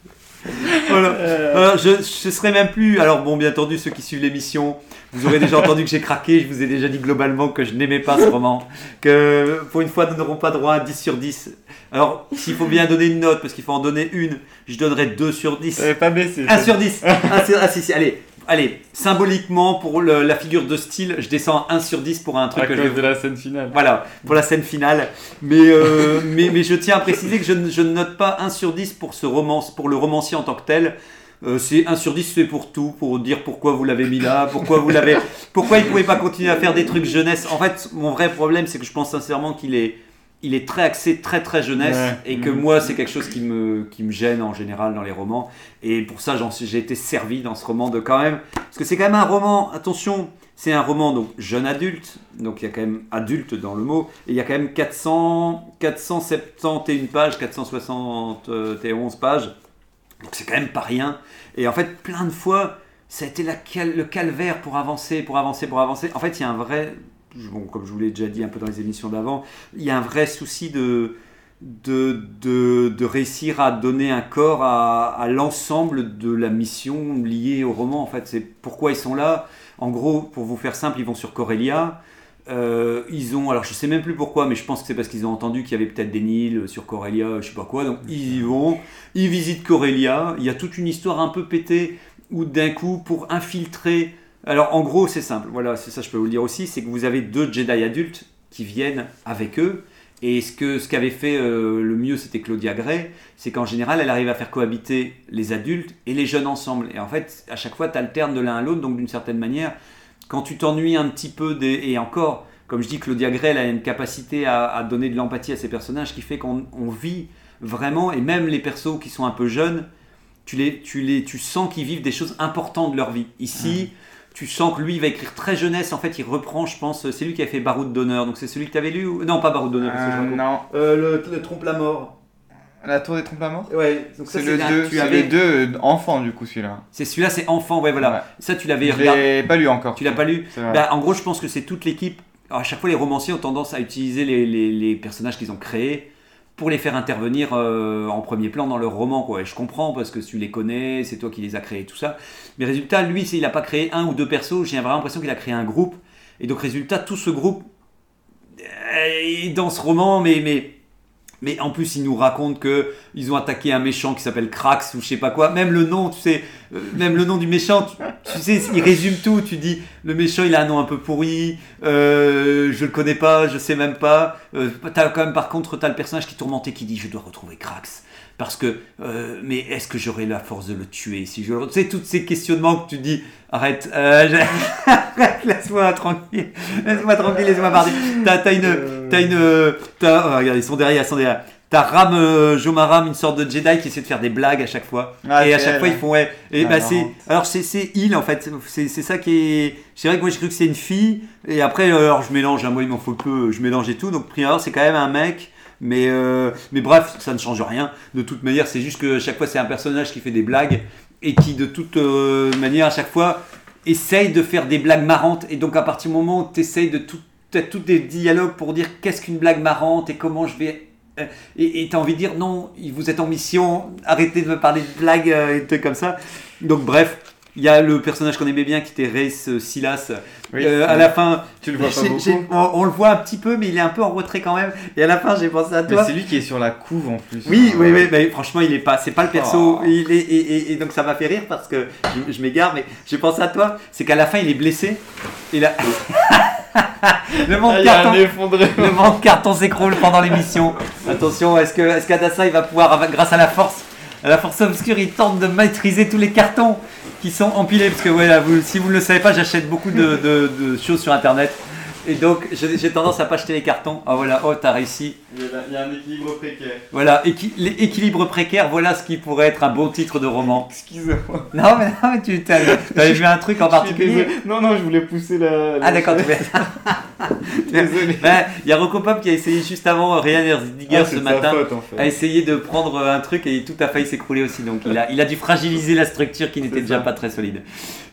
[LAUGHS] voilà. Euh, je, je serai même plus. Alors bon, bien entendu, ceux qui suivent l'émission, vous aurez déjà entendu que j'ai craqué. Je vous ai déjà dit globalement que je n'aimais pas ce roman. Que pour une fois, nous n'aurons pas droit à 10 sur 10. Alors, s'il faut bien donner une note, parce qu'il faut en donner une, je donnerai 2 sur 10. Ça avait pas baissé. 1 sur 10. Un sur- ah, si, si, allez. Allez, symboliquement, pour le- la figure de style, je descends à 1 sur 10 pour un truc à que cause de la scène finale. voilà, pour la scène finale. Mais, euh, [LAUGHS] mais, mais je tiens à préciser que je, ne- je ne note pas 1 sur 10 pour, ce romance, pour le romancier en tant que tel. Euh, c'est 1 sur 10, c'est pour tout, pour dire pourquoi vous l'avez mis là, pourquoi vous l'avez, pourquoi il pouvait pas continuer à faire des trucs jeunesse. En fait, mon vrai problème, c'est que je pense sincèrement qu'il est il est très axé très très jeunesse Ouais. et que Mhm. moi c'est quelque chose qui me, qui me gêne en général dans les romans et pour ça j'ai été servi dans ce roman de quand même parce que c'est quand même un roman attention c'est un roman donc jeune adulte donc il y a quand même adulte dans le mot et il y a quand même 400 471 pages 471 pages donc c'est quand même pas rien et en fait plein de fois ça a été la cal- le calvaire pour avancer pour avancer pour avancer en fait il y a un vrai comme je vous l'ai déjà dit un peu dans les émissions d'avant, il y a un vrai souci de, réussir à donner un corps à, à l'ensemble de la mission liée au roman. En fait, c'est pourquoi ils sont là. En gros, pour vous faire simple, ils vont sur Corellia. Euh, ils ont, alors je sais même plus pourquoi, mais je pense que c'est parce qu'ils ont entendu qu'il y avait peut-être des Nils sur Corellia, je sais pas quoi. Donc ils y vont, ils visitent Corellia. Il y a toute une histoire un peu pétée où d'un coup, pour infiltrer alors en gros, c'est simple. Voilà, c'est ça, je peux vous le dire aussi, c'est que vous avez deux Jedi adultes qui viennent avec eux. Et ce que ce qu'avait fait euh, le mieux, c'était Claudia Gray, c'est qu'en général, elle arrive à faire cohabiter les adultes et les jeunes ensemble. Et en fait, à chaque fois, tu alternes de l'un à l'autre, donc d'une certaine manière, quand tu t'ennuies un petit peu et encore, comme je dis, Claudia Gray, elle a une capacité à, donner de l'empathie à ses personnages qui fait qu'on on vit vraiment, et même les persos qui sont un peu jeunes, tu les, tu les, tu sens qu'ils vivent des choses importantes de leur vie. Ici tu sens que lui il va écrire très jeunesse. En fait il reprend je pense c'est lui qui a fait Baroud d'honneur. Donc c'est celui que tu avais lu ou... non pas Baroud d'honneur Euh, non, Euh, le, le trompe la mort. La tour des trompes la mort? Ouais donc C'est le là, 2, tu c'est avais- le 2 enfant du coup celui-là. c'est celui-là c'est enfant ouais voilà. Ouais. ça tu l'avais Je regardé. l'ai pas lu encore. tu l'as pas lu. Bah, en gros je pense que c'est toute l'équipe. À chaque fois les romanciers ont tendance à utiliser les, les- les personnages qu'ils ont créés pour les faire intervenir euh, en premier plan dans leur roman quoi. Je comprends parce que tu les connais, c'est toi qui les as créés tout ça. Mais résultat, lui, il n'a pas créé un ou deux persos, j'ai vraiment l'impression qu'il a créé un groupe. Et donc résultat, tout ce groupe euh, est dans ce roman, mais, mais en plus, il nous raconte que ils ont attaqué un méchant qui s'appelle Krax ou je sais pas quoi. Même le nom, tu sais, euh, même le nom du méchant, tu, sais, il résume tout. Tu dis, le méchant, il a un nom un peu pourri, euh, je le connais pas, je sais même pas. Euh, t'as quand même, par contre, t'as le personnage qui est tourmenté qui dit, je dois retrouver Krax. Parce que, euh, mais est-ce que j'aurai la force de le tuer si je. Tu sais, tous ces questionnements que tu dis, arrête, euh, je- arrête, [LAUGHS] laisse-moi tranquille, laisse-moi tranquille, laisse-moi parler. T'as, t'as une, t'as une, t'as, oh, regarde, ils sont derrière, ils sont derrière. T'as Ram euh, Jomaram, une sorte de Jedi qui essaie de faire des blagues à chaque fois. Ah, et à chaque elle. fois, ils font ouais. Et Ah, bah c'est, alors c'est, c'est il en fait. C'est, c'est ça qui est. C'est vrai que moi j'ai cru que c'est une fille. Et après, alors je mélange. hein, moi il m'en faut peu. Je mélange et tout. Donc prieur, c'est quand même un mec. Mais, euh, mais bref, ça ne change rien. De toute manière, c'est juste que chaque fois, c'est un personnage qui fait des blagues et qui, de toute euh, manière, à chaque fois, essaye de faire des blagues marrantes. Et donc, à partir du moment où tu essayes de tout, t'as tous des dialogues pour dire qu'est-ce qu'une blague marrante et comment je vais. euh, Et tu as envie de dire non, vous êtes en mission, arrêtez de me parler de blagues et des trucs comme ça. Donc, bref. Il y a le personnage qu'on aimait bien qui était euh, Silas. Oui, Euh, à la fin, Tu le vois pas beaucoup. on, on le voit un petit peu, mais il est un peu en retrait quand même. Et à la fin, j'ai pensé à Mais toi. c'est lui qui est sur la couve en plus. Oui, Euh, oui, oui, mais franchement, il est pas, c'est pas le perso. Oh. Il est, et, et- et donc ça m'a fait rire parce que je, je m'égare, mais j'ai pensé à toi. C'est qu'à la fin, il est blessé. Et là, [LAUGHS] le monde Ah, carton, le monde carton s'écroule pendant l'émission. Attention, est-ce que, est-ce qu'Adassa il va pouvoir, grâce à la force, à la force obscure, il tente de maîtriser tous les cartons? Qui sont empilés parce que voilà, vous, si vous ne le savez pas, j'achète beaucoup de, de- choses sur internet. Et donc, j'ai tendance à pas acheter les cartons. Ah voilà, oh, t'as réussi. Il y a- il y a un équilibre précaire. Voilà, équi- les- équilibre précaire, voilà ce qui pourrait être un beau titre de roman. Excusez-moi. Non, mais, non, mais tu avais vu un truc en particulier. Non, non, je voulais pousser la. la- Ah d'accord, tu fais- [LAUGHS] Désolé. Ben, Il y a Rocopop qui a essayé juste avant, Ryan Erzidiger Ah, ce matin, faute en a essayé de prendre un truc et tout a failli s'écrouler aussi. Donc il a, il a dû fragiliser la structure qui n'était déjà ça. pas très solide.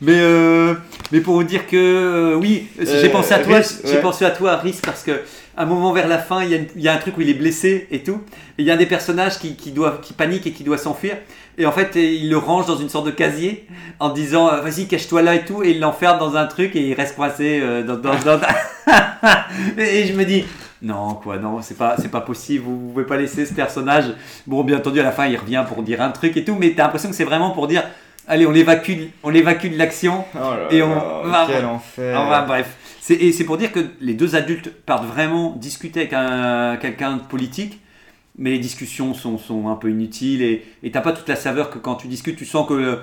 Mais, euh, mais pour vous dire que euh, oui, j'ai Euh, pensé à toi, Rhys, j'ai ouais. pensé à toi, Rhys, parce que un moment vers la fin, il y, a une- il y a un truc où il est blessé et tout. Et il y a des personnages qui, qui, paniquent et qui doivent s'enfuir. Et en fait, il le range dans une sorte de casier en disant euh, vas-y, cache-toi là et tout. Et il l'enferme dans un truc et il reste coincé euh, dans. dans, dans- [LAUGHS] et je me dis. Non, quoi, non, c'est pas, c'est pas possible, vous, vous pouvez pas laisser ce personnage. Bon, bien entendu, à la fin, il revient pour dire un truc et tout, mais t'as l'impression que c'est vraiment pour dire allez, on l'évacue, on l'évacue de l'action, Oh Et on va- Quel enfer. Enfin bref, c'est, et c'est pour dire que les deux adultes partent vraiment discuter avec un, quelqu'un de politique, mais les discussions sont, un peu inutiles et t'as pas toute la saveur que quand tu discutes, tu sens que,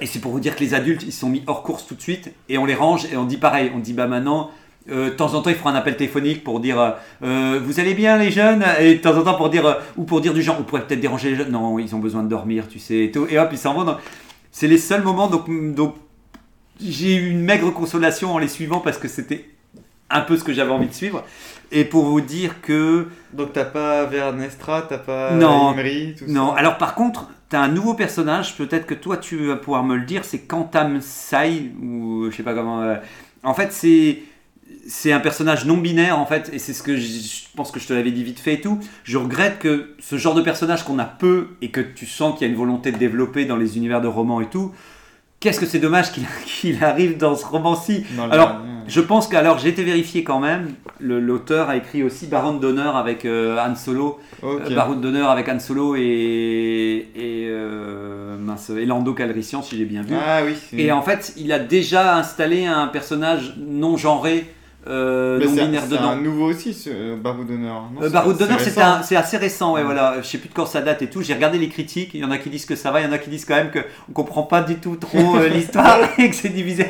et c'est pour vous dire que les adultes ils sont mis hors course tout de suite et on les range et on dit pareil, on dit bah maintenant Euh, de temps en temps, il fera un appel téléphonique pour dire euh, Vous allez bien, les jeunes? Et de temps en temps, pour dire, euh, ou pour dire du genre On pourrait peut-être déranger les jeunes. Non, ils ont besoin de dormir, tu sais. Et, tout. Et hop, ils s'en vont. C'est les seuls moments. Donc j'ai eu une maigre consolation en les suivant parce que c'était un peu ce que j'avais envie de suivre. Et pour vous dire que. Donc t'as pas Vernestra, t'as pas Non. Imri, tout Non, ça alors par contre, tu as un nouveau personnage, peut-être que toi tu vas pouvoir me le dire, c'est Kantam Sai, ou je sais pas comment. euh, En fait, c'est. C'est un personnage non binaire en fait, et c'est ce que je je pense que je te l'avais dit vite fait et tout. Je regrette que ce genre de personnage qu'on a peu et que tu sens qu'il y a une volonté de développer dans les univers de romans et tout, qu'est-ce que c'est dommage qu'il [LAUGHS] arrive dans ce roman-ci. Alors. Je pense qu'alors j'ai été vérifié quand même. L'auteur a écrit aussi Baron d'honneur avec euh, Han Solo. Euh, Baron d'honneur avec Han Solo et, et, euh, mince, et Lando Calrissian, si j'ai bien vu. Ah oui. Et en fait, il a déjà installé un personnage non genré, euh, non c'est binaire c'est dedans. un nouveau aussi, ce euh, Baroud d'honneur. Euh, Baroud d'honneur, c'est c'est c'est assez récent, ouais, voilà. Je sais plus de quand ça date et tout. J'ai regardé les critiques. Il y en a qui disent que ça va, il y en a qui disent quand même que on comprend pas du tout trop euh, [LAUGHS] l'histoire [LAUGHS] et que c'est divisé.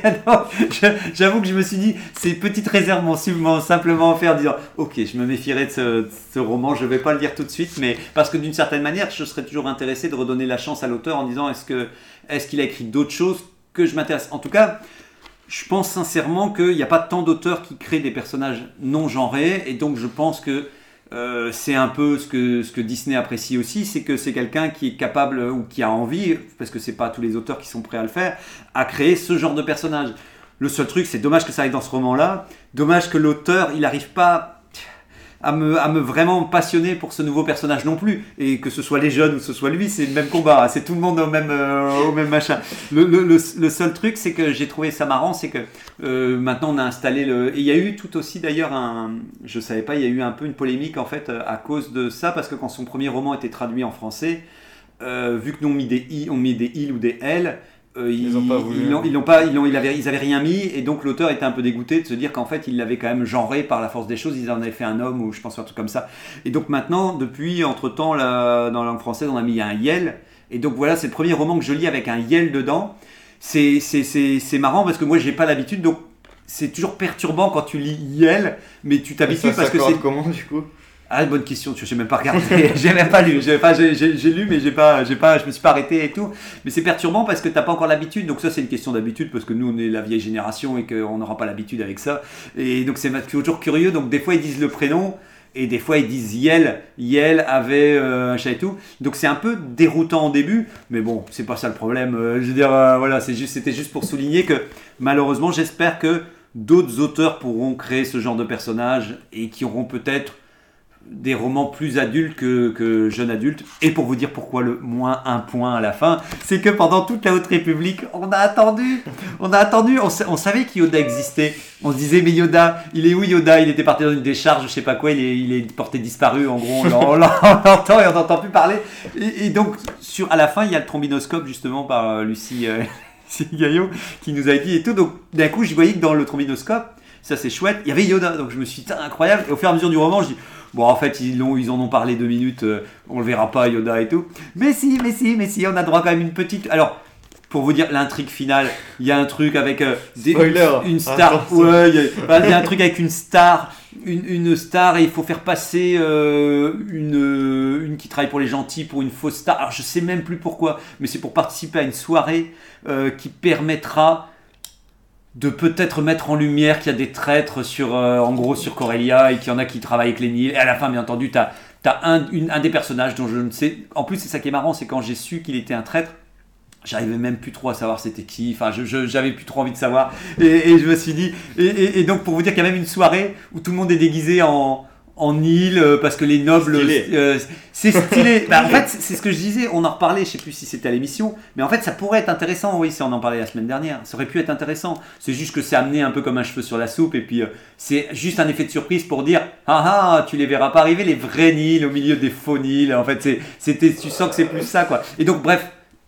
J'avoue que je me suis dit, ces petites réserves m'ont simplement fait en disant, ok, je me méfierai de ce, de ce roman, je vais pas le lire tout de suite, mais parce que d'une certaine manière, je serais toujours intéressé de redonner la chance à l'auteur en disant, est-ce que est-ce qu'il a écrit d'autres choses que je m'intéresse? En tout cas. Je pense sincèrement qu'il n'y a pas tant d'auteurs qui créent des personnages non genrés, et donc je pense que euh, c'est un peu ce que, Disney apprécie aussi, c'est que c'est quelqu'un qui est capable ou qui a envie, parce que c'est pas tous les auteurs qui sont prêts à le faire, à créer ce genre de personnage. Le seul truc, c'est dommage que ça aille dans ce roman-là, dommage que l'auteur, il n'arrive pas à me, vraiment passionner pour ce nouveau personnage non plus, et que ce soit les jeunes ou que ce soit lui, c'est le même combat, c'est tout le monde au même, euh, au même machin. Le, le- le- seul truc, c'est que j'ai trouvé ça marrant, c'est que euh, maintenant on a installé le. Et il y a eu tout aussi d'ailleurs un. Je savais pas, il y a eu un peu une polémique en fait à cause de ça, parce que quand son premier roman était traduit en français, euh, vu que nous on mis des i, on met des il ou des l. euh, Ils ont pas voulu. Ils, ils pas, ils, ils avaient, ils avaient rien mis et donc l'auteur était un peu dégoûté de se dire qu'en fait il l'avait quand même genré par la force des choses. Ils en avaient fait un homme ou je pense un truc comme ça. Et donc maintenant, depuis entre temps dans la langue française, on a mis un yel. Et donc voilà, c'est le premier roman que je lis avec un yel dedans. C'est c'est- c'est- c'est marrant parce que moi j'ai pas l'habitude donc c'est toujours perturbant quand tu lis yel, mais tu t'habitues parce que c'est comment du coup? Ah, bonne question, je sais même pas regardé, [LAUGHS] j'ai même pas lu, j'ai lu mais j'ai pas, pas, je me suis pas arrêté et tout. Mais c'est perturbant parce que t'as pas encore l'habitude, donc ça c'est une question d'habitude parce que nous on est la vieille génération et qu'on n'aura pas l'habitude avec ça. Et donc c'est toujours curieux, donc des fois ils disent le prénom et des fois ils disent Yel, Yel avait euh, un chat et tout. Donc c'est un peu déroutant au début, mais bon, c'est pas ça le problème. Euh, je veux dire, euh, voilà, c'était juste pour souligner que malheureusement j'espère que d'autres auteurs pourront créer ce genre de personnage et qui auront peut-être des romans plus adultes que, que jeunes adultes. Et pour vous dire pourquoi le moins un point à la fin, c'est que pendant toute la Haute République, on a attendu, on a attendu, on, sa- on savait que Yoda existait. On se disait, mais Yoda, il est où Yoda? Il était parti dans une décharge, je sais pas quoi, il est, porté disparu, en gros, on l'en- on l'en- on l'entend et on n'entend plus parler. Et, donc, sur, à la fin, il y a le trombinoscope, justement, par euh, Lucie, euh, [LAUGHS] Gaillot, qui nous a dit et tout. Donc, d'un coup, je voyais que dans le trombinoscope, ça c'est chouette, il y avait Yoda. Donc, je me suis dit, incroyable. Et au fur et à mesure du roman, je dis, Bon, en fait, ils, l'ont- ils en ont parlé deux minutes, euh, on le verra pas, Yoda et tout. Mais si, mais si, mais si, on a droit quand même une petite. Alors, pour vous dire l'intrigue finale, il y a un truc avec euh, des- Spoiler. une star. Attention. Ouais, il y, a- il y a un truc avec une star, une, une star, et il faut faire passer euh, une, une qui travaille pour les gentils pour une fausse star. Alors, je sais même plus pourquoi, mais c'est pour participer à une soirée euh, qui permettra de peut-être mettre en lumière qu'il y a des traîtres sur, euh, en gros, sur Corellia et qu'il y en a qui travaillent avec les Nils. Et à la fin, bien entendu, tu as, un, une- un des personnages dont je ne sais. En plus, c'est ça qui est marrant, c'est quand j'ai su qu'il était un traître. J'arrivais même plus trop à savoir c'était qui, enfin j'avais plus trop envie de savoir et, et je me suis dit, et, et- et donc pour vous dire qu'il y a même une soirée où tout le monde est déguisé en, en île euh, parce que les nobles, Stylé. euh, c'est stylé. [LAUGHS] Bah, en fait c'est ce que je disais, on en reparlait, je sais plus si c'était à l'émission, mais en fait ça pourrait être intéressant, oui si on en parlait la semaine dernière, ça aurait pu être intéressant. C'est juste que c'est amené un peu comme un cheveu sur la soupe et puis euh, c'est juste un effet de surprise pour dire, ah ah tu les verras pas arriver les vrais Nils au milieu des faux Nils. En fait c'est, c'était, tu sens que c'est plus ça quoi. Et donc bref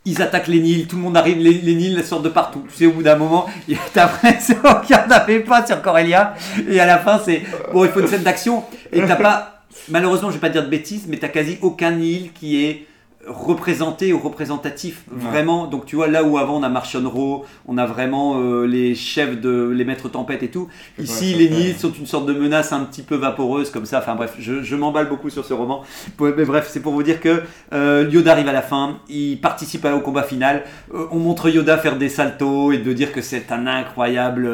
ils attaquent les Nils, tout le monde arrive, les, Nils sortent de partout. Tu sais, au bout d'un moment, [LAUGHS] t'as l'impression [LAUGHS] qu'il n'y en avait pas sur Corellia. Et à la fin, c'est bon, il faut une scène d'action. Et t'as pas, malheureusement, je vais pas dire de bêtises, mais t'as quasi aucun Nil qui est représenté ou représentatif Ouais. vraiment. Donc tu vois là où avant on a Martian Rowe on a vraiment euh, les chefs de les maîtres tempête et tout. Ici les Nils sont une sorte de menace un petit peu vaporeuse comme ça. Enfin bref je, je m'emballe beaucoup sur ce roman. Mais bref c'est pour vous dire que euh, Yoda arrive à la fin il participe au combat final. Euh, on montre Yoda faire des saltos et de dire que c'est un incroyable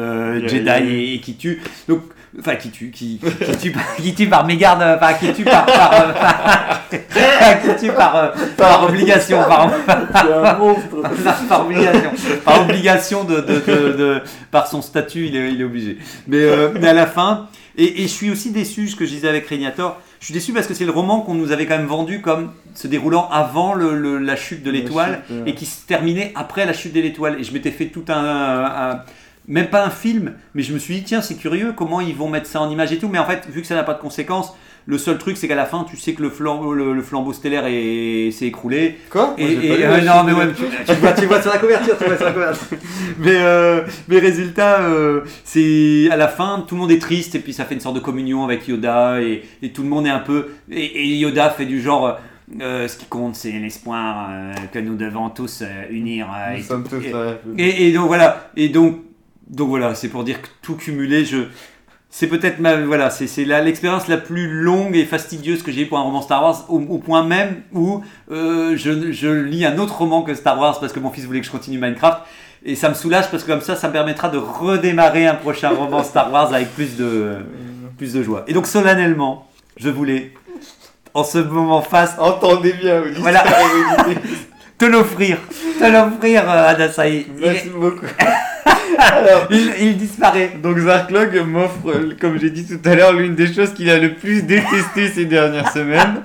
Jedi et qui tue. Donc enfin qui tue qui, qui, qui tue par- qui tue par mégarde enfin qui tue par, par, euh, [LAUGHS] qui tue par, euh, par obligation par, C'est un monstre. [LAUGHS] par obligation. Par obligation de, de, de- de- par son statut il est, il est obligé. Mais, euh, mais à la fin et, et je suis aussi déçu ce que je disais avec Régnator je suis déçu parce que c'est le roman qu'on nous avait quand même vendu comme se déroulant avant le- le- la chute de l'étoile et qui se terminait après la chute de l'étoile. Et je m'étais fait tout un, un- même pas un film mais je me suis dit tiens c'est curieux comment ils vont mettre ça en image et tout mais en fait vu que ça n'a pas de conséquences le seul truc c'est qu'à la fin tu sais que le flambeau, le, le flambeau stellaire est- s'est écroulé Quoi et, Moi, euh, la non, mais ouais, tu, tu vois, tu vois sur la couverture, tu vois sur la couverture. Mais, euh, mais résultat, euh, c'est à la fin, tout le monde est triste et puis ça fait une sorte de communion avec Yoda et, et tout le monde est un peu. Et, Yoda fait du genre. euh, ce qui compte, c'est l'espoir euh, que nous devons tous euh, unir. et Nous tout. tous Et- et, et donc voilà, et donc, donc voilà, c'est pour dire que tout cumulé, je, c'est peut-être ma, voilà, c'est, la- l'expérience la plus longue et fastidieuse que j'ai eue pour un roman Star Wars, au, au point même où euh, je, je lis un autre roman que Star Wars parce que mon fils voulait que je continue Minecraft. Et ça me soulage parce que comme ça, ça me permettra de redémarrer un prochain roman [LAUGHS] Star Wars avec plus de, plus de joie. Et donc solennellement, je voulais, en ce moment face, Entendez bien, Ulysse. Voilà. [LAUGHS] te l'offrir, te l'offrir, euh, Adasai. Merci beaucoup. [LAUGHS] Alors, il, il disparaît. donc Zarklog m'offre, comme j'ai dit tout à l'heure, l'une des choses qu'il a le plus détesté ces dernières semaines.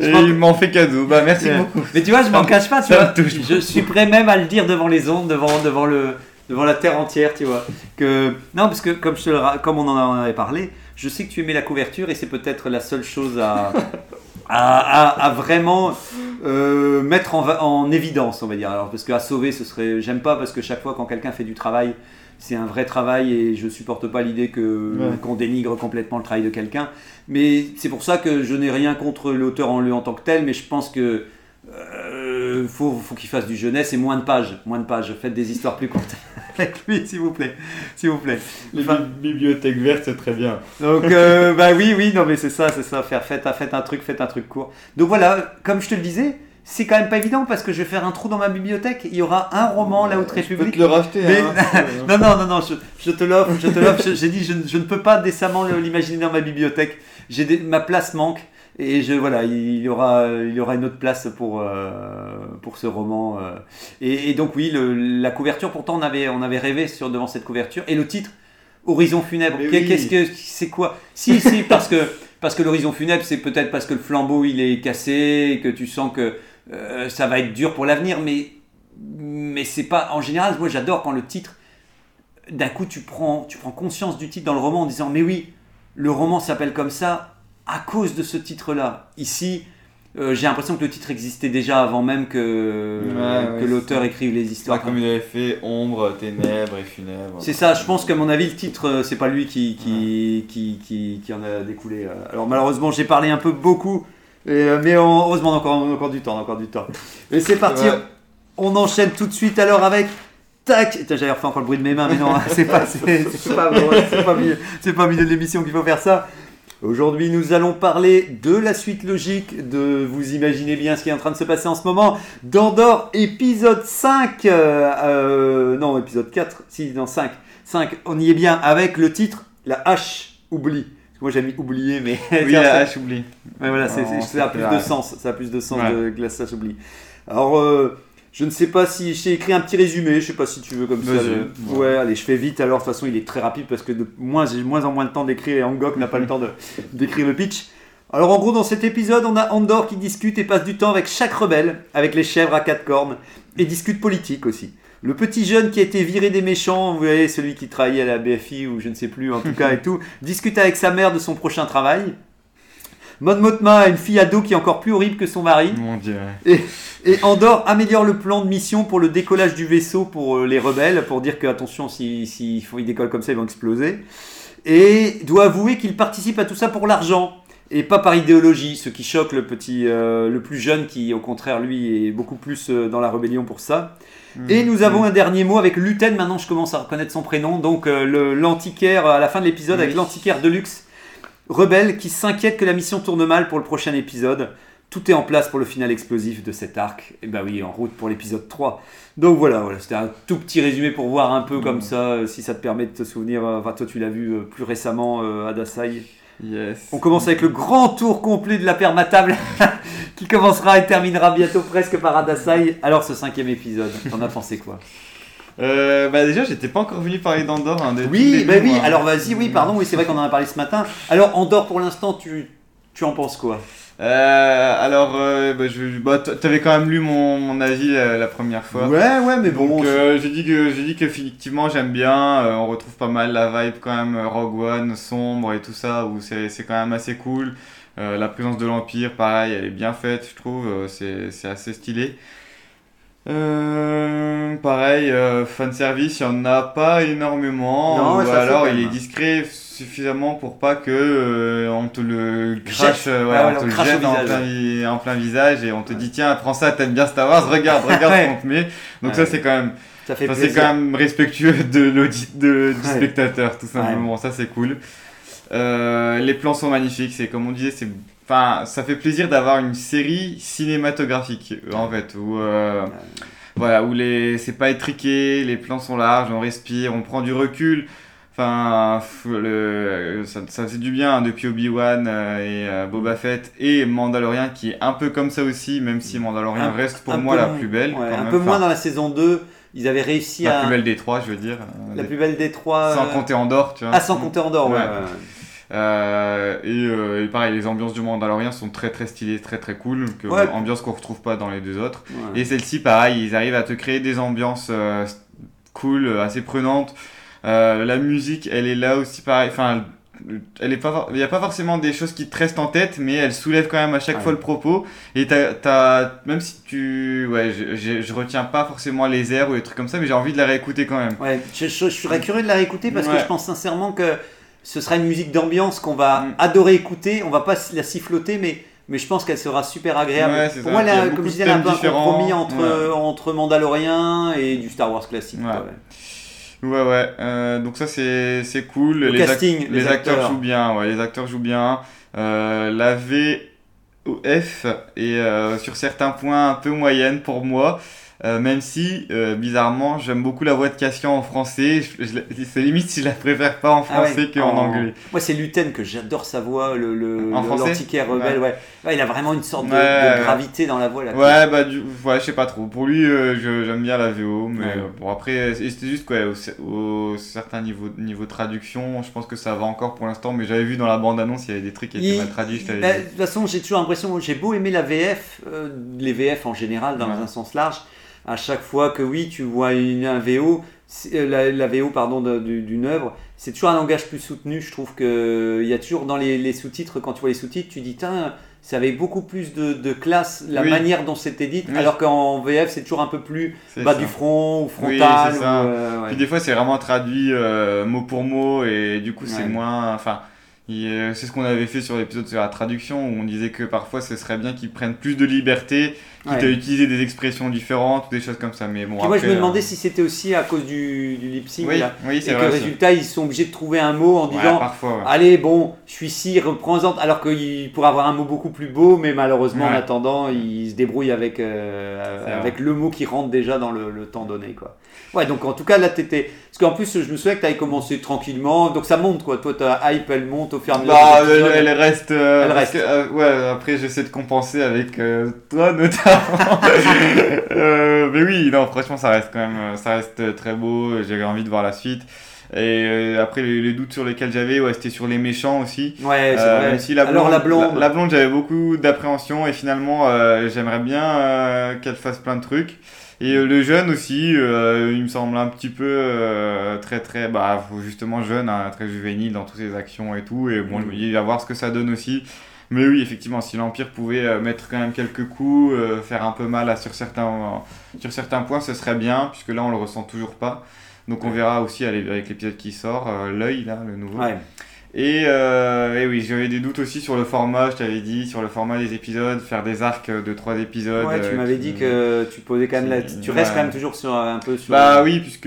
Et il m'en fait cadeau. Bah merci Ouais. beaucoup. Mais tu vois, je m'en cache pas, tu vois. Je suis prêt même à le dire devant les ondes, devant, devant, le, devant la terre entière, tu vois. Que, non, parce que comme, je te le ra- comme on en avait parlé, je sais que tu aimais la couverture et c'est peut-être la seule chose à, à, à- à vraiment euh, mettre en, évidence, on va dire. Alors, parce qu'à sauver, ce serait. J'aime pas parce que chaque fois quand quelqu'un fait du travail, c'est un vrai travail et je supporte pas l'idée que Ouais. qu'on dénigre complètement le travail de quelqu'un. Mais c'est pour ça que je n'ai rien contre l'auteur en lui en tant que tel, mais je pense que euh, faut, faut qu'il fasse du jeunesse et moins de pages, moins de pages. Faites des histoires plus courtes [LAUGHS] avec lui, s'il vous plaît, s'il vous plaît. Les Enfin, bi- bibliothèques vertes, c'est très bien. donc, euh, bah oui, oui, non, mais c'est ça, c'est ça. Faire, faites, faites un truc, faites un truc court. Donc voilà, comme je te le disais, c'est quand même pas évident parce que je vais faire un trou dans ma bibliothèque. Il y aura un roman, La Haute Je peux République. te le racheter. Mais- hein. [LAUGHS] Non, non, non, non, je, je te l'offre, je te l'offre. J'ai dit, je, ne- je ne peux pas décemment l'imaginer dans ma bibliothèque. J'ai des- ma place manque et je voilà, il y aura, il y aura une autre place pour euh, pour ce roman. euh. Et, et donc oui, le- la couverture. Pourtant, on avait on avait rêvé sur devant cette couverture et le titre. Horizon funèbre. Oui. Qu'est-ce que c'est quoi? Si si parce que parce que l'horizon funèbre c'est peut-être parce que le flambeau il est cassé et que tu sens que euh, ça va être dur pour l'avenir mais mais c'est pas en général moi j'adore quand le titre d'un coup tu prends tu prends conscience du titre dans le roman en disant mais oui le roman s'appelle comme ça à cause de ce titre là ici euh, j'ai l'impression que le titre existait déjà avant même que, ouais, que l'auteur écrive les histoires comme il avait fait ombre, ténèbres et funèbres. c'est ça, je pense qu'à mon avis, le titre, euh, c'est pas lui qui, qui, qui, qui, qui en a découlé. euh. Alors malheureusement, j'ai parlé un peu beaucoup, euh, mais on- heureusement, on a encore, encore du temps, encore du temps. Et c'est parti, on enchaîne tout de suite alors avec... Tac J'avais refait encore le bruit de mes mains, mais non, [LAUGHS] c'est pas, c'est, pas, c'est pas, milieu- pas au milieu de l'émission qu'il faut faire ça. Aujourd'hui, nous allons parler de la suite logique de vous imaginez bien ce qui est en train de se passer en ce moment. D'Andorre, épisode 5. euh, euh, non, épisode 4. Si, non, 5. 5. On y est bien avec le titre La hache oublie. Parce que moi, j'ai mis oublié, mais. [LAUGHS] Oui, la hache oublie. Ouais, voilà, c'est, ça a plus de sens. Ça a plus de sens Ouais. de glaçage oublie. Alors, euh, je ne sais pas si. J'ai écrit un petit résumé. Je sais pas si tu veux comme ça. Le- Ouais, allez, je fais vite. Alors, de toute façon, il est très rapide parce que de moins, j'ai moins en moins de temps d'écrire et Angok n'a pas le [LAUGHS] temps de, d'écrire le pitch. Alors, en gros, dans cet épisode, on a Andor qui discute et passe du temps avec chaque rebelle, avec les chèvres à quatre cornes, et discute politique aussi. Le petit jeune qui a été viré des méchants, vous voyez, celui qui trahit à la BFI ou je ne sais plus, en tout cas [LAUGHS] et tout, discute avec sa mère de son prochain travail. Mon Mothma a une fille ado qui est encore plus horrible que son mari. Mon dieu. ouais. Et Andorre améliore le plan de mission pour le décollage du vaisseau pour euh, les rebelles, pour dire que, attention, s'ils si, ils décollent comme ça, ils vont exploser. Et doit avouer qu'il participe à tout ça pour l'argent. Et pas par idéologie, ce qui choque le petit, euh, le plus jeune qui, au contraire, lui, est beaucoup plus euh, dans la rébellion pour ça. Et nous avons un dernier mot avec Luten. Maintenant, je commence à reconnaître son prénom. Donc, l'antiquaire à la fin de l'épisode avec l'antiquaire Deluxe rebelle qui s'inquiète que la mission tourne mal pour le prochain épisode. Tout est en place pour le final explosif de cet arc. Et bah oui, en route pour l'épisode 3. Donc voilà, voilà c'était un tout petit résumé pour voir un peu comme ça, euh, si ça te permet de te souvenir. euh, Enfin, toi, tu l'as vu euh, plus récemment euh, à Dasai. Yes. On commence avec le grand tour complet de la permatable [LAUGHS] qui commencera et terminera bientôt presque par Adasai. Alors, ce cinquième épisode, t'en as pensé quoi? Euh, bah déjà, j'étais pas encore venu parler d'Andorre. hein, Oui, bah oui, moi. alors vas-y, oui, pardon, oui, c'est vrai qu'on en a parlé ce matin. Alors, Andorre, pour l'instant, tu, tu en penses quoi? Euh, alors, euh, bah, je, bah, t'avais quand même lu mon, mon avis euh, la première fois. Ouais, ouais, mais bon. Donc euh, j'ai dit que j'ai dit qu'effectivement j'aime bien. on retrouve pas mal la vibe quand même Rogue One sombre et tout ça où c'est c'est quand même assez cool. La présence de l'Empire, pareil, elle est bien faite, je trouve. c'est c'est assez stylé. Euh, pareil, euh, fan service, il y en a pas énormément. Non, ou ça, alors il est discret suffisamment pour pas que euh, on te le crache, ouais, on te le jette en plein, vi- en plein visage et on te dit tiens prends ça, t'aimes bien Star Wars, regarde, [LAUGHS] regarde Ouais. ce qu'on te met. Donc ça c'est quand même c'est quand même respectueux de l'audit du spectateur, tout simplement. Ça, c'est cool. Euh, les plans sont magnifiques. C'est comme on disait, c'est, enfin, ça fait plaisir d'avoir une série cinématographique, euh, en fait, où, euh, voilà, où les, c'est pas étriqué, les plans sont larges, on respire, on prend du recul. Enfin, le, ça, ça fait du bien hein, depuis Obi-Wan euh, et Boba Fett et Mandalorian qui est un peu comme ça aussi, même si Mandalorian Un- reste pour moi la moins- plus belle. ouais, un peu moins dans la saison 2. Ils avaient réussi la à. plus belle des trois, je veux dire. La des- plus belle des trois. Sans compter Andorre, tu vois. Ah, sans compter Andorre, ouais. Ouais. ouais, ouais. Euh, et, euh, et pareil, les ambiances du Mandalorian sont très très stylées, très très cool. Que, Ouais. Ambiance qu'on retrouve pas dans les deux autres. Ouais. Et celle-ci, pareil, ils arrivent à te créer des ambiances euh, cool, assez prenantes. La musique, elle est là aussi, pareil. Enfin, elle est pas, for- il n'y a pas forcément des choses qui te restent en tête, mais elle soulève quand même à chaque fois le propos. Et t'as- même si tu, ouais, je, je, je retiens pas forcément les airs ou les trucs comme ça, mais j'ai envie de la réécouter quand même. Ouais, je, serais curieux de la réécouter parce que je pense sincèrement que ce sera une musique d'ambiance qu'on va Mm. adorer écouter. On va pas la siffloter, mais, mais je pense qu'elle sera super agréable. Ouais, Pour ça. moi, comme je disais, elle a un peu un compromis entre, Ouais. entre Mandalorian et du Star Wars classique. Ouais. quoi, ouais. Euh, donc ça, c'est c'est cool. Le les, casting, les les acteurs. acteurs. jouent bien. Ouais, les acteurs jouent bien. Euh, la VOF est euh, sur certains points un peu moyenne pour moi. Euh, même si, euh, bizarrement, j'aime beaucoup la voix de Cassian en français. C'est limite si je la préfère pas en Ah ouais, français qu'en en- anglais. Moi, c'est Luten que j'adore sa voix, le, le, En l'antiquaire rebelle. Ouais. Ouais, il a vraiment une sorte de, Ouais, de ouais. gravité dans la voix. Là, Ouais, bah, du... ouais, je sais pas trop. Pour lui, euh, j'aime bien la VO, mais euh, bon, après, c'était juste quoi, au, au certain niveau, niveau traduction, je pense que ça va encore pour l'instant, mais j'avais vu dans la bande-annonce, il y avait des trucs qui étaient Il- mal traduits, Bah, de toute façon, j'ai toujours l'impression, j'ai beau aimer la VF, les VF en général, dans un sens large, à chaque fois que oui, tu vois une, un VO, c'est- euh, la, la VO pardon, d'une œuvre, c'est toujours un langage plus soutenu. Je trouve qu'il y a toujours dans les, les sous-titres, quand tu vois les sous-titres, tu dis, tiens, ça avait beaucoup plus de, de classe, la Oui. manière dont c'était dit, Oui. alors qu'en VF, c'est toujours un peu plus C'est bas ça. du front ou Oui, frontal. c'est ou, ça. euh, ouais. Puis des fois, c'est vraiment traduit euh, mot pour mot, et du coup, c'est Ouais. moins. Enfin, il- euh, c'est ce qu'on avait fait sur l'épisode sur la traduction, où on disait que parfois, ce serait bien qu'ils prennent plus de liberté, quitte Ouais. à utiliser des expressions différentes, ou des choses comme ça, mais bon. Puis moi, je me après, demandais euh, si c'était aussi à cause du, du lip sync. Oui, là. oui, Et que vrai. aussi. résultat, ils sont obligés de trouver un mot en Ouais, disant parfois, ouais. Allez, bon, je suis ici, reprends-en. Alors qu'il pourrait avoir un mot beaucoup plus beau, mais malheureusement, en attendant, il se débrouille avec, euh, avec le mot qui rentre déjà dans le, le temps donné. Quoi. Ouais, donc en tout cas, là, t'étais. Parce qu'en plus, je me souviens que tu avais commencé tranquillement, donc ça monte, quoi. Toi, ta hype, elle monte au fur et à mesure. Bah, elle, reste. euh, Elle reste. que, ouais, après, j'essaie de compenser avec toi, notamment. Euh, mais oui, non, franchement, ça reste quand même. euh, Ça reste très beau. J'ai envie de voir la suite. Et euh, après, les, les doutes sur lesquels j'avais, ouais, c'était sur les méchants aussi. Ouais, c'est Euh, vrai. si la blonde, Alors, la blonde. la, la blonde, j'avais beaucoup d'appréhension et finalement, euh, j'aimerais bien euh, qu'elle fasse plein de trucs. Et euh, le jeune aussi, euh, il me semble un petit peu euh, très très, bah justement jeune, hein, très juvénile dans toutes ses actions et tout. Et bon, dis, il va voir ce que ça donne aussi. Mais oui, effectivement, si l'Empire pouvait euh, mettre quand même quelques coups, euh, faire un peu mal à, sur, certains, sur certains points, ce serait bien, puisque là, on le ressent toujours pas. Donc on verra aussi avec l'épisode qui sort, euh, l'œil là, le nouveau. Ouais. Et, euh, et oui, j'avais des doutes aussi sur le format, je t'avais dit, sur le format des épisodes, faire des arcs de trois épisodes. Ouais, tu m'avais dit que tu posais quand même la... Tu restes quand même toujours sur un peu sur. Bah oui, puisque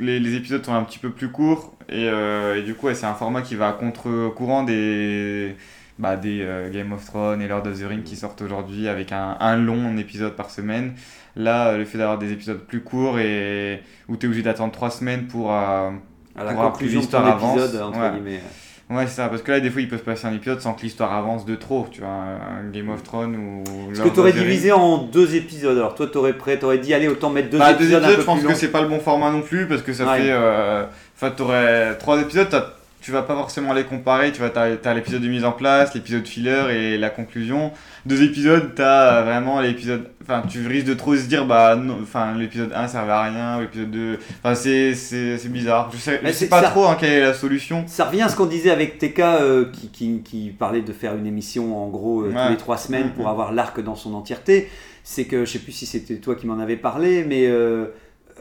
les, les épisodes sont un petit peu plus courts et, et du coup ouais, c'est un format qui va à contre-courant des, bah, des euh, Game of Thrones et Lord of the Rings qui sortent aujourd'hui avec un, un long épisode par semaine. Là, euh, le fait d'avoir des épisodes plus courts et où tu es obligé d'attendre trois semaines pour... euh, à la pour conclusion l'histoire avance. entre Ouais. guillemets. Ouais, c'est ça, parce que là, des fois, il peut se passer un épisode sans que l'histoire avance de trop, tu vois, un Game of Thrones ou... Est-ce Lord que of tu aurais the Rings. divisé en deux épisodes Alors toi, tu aurais prêt, t'aurais dit, allez, autant mettre deux Bah, deux épisodes un épisodes, peu je pense plus que c'est pas le bon format non plus parce que ça Ouais. fait. euh, Enfin, t'aurais trois épisodes, t'as- tu vas pas forcément les comparer. Tu vas t'as t'as l'épisode de mise en place, l'épisode filler et la conclusion. Deux épisodes, t'as vraiment l'épisode. Enfin, tu risques de trop se dire, bah, enfin, l'épisode 1 servait à rien, l'épisode 2. Enfin, c'est bizarre. Je sais, je sais pas ça. trop hein, quelle est la solution. Ça revient à ce qu'on disait avec TK euh, qui, qui, qui parlait de faire une émission en gros euh, Ouais. tous les trois semaines pour Mhm. avoir l'arc dans son entièreté. C'est que je sais plus si c'était toi qui m'en avais parlé, mais euh,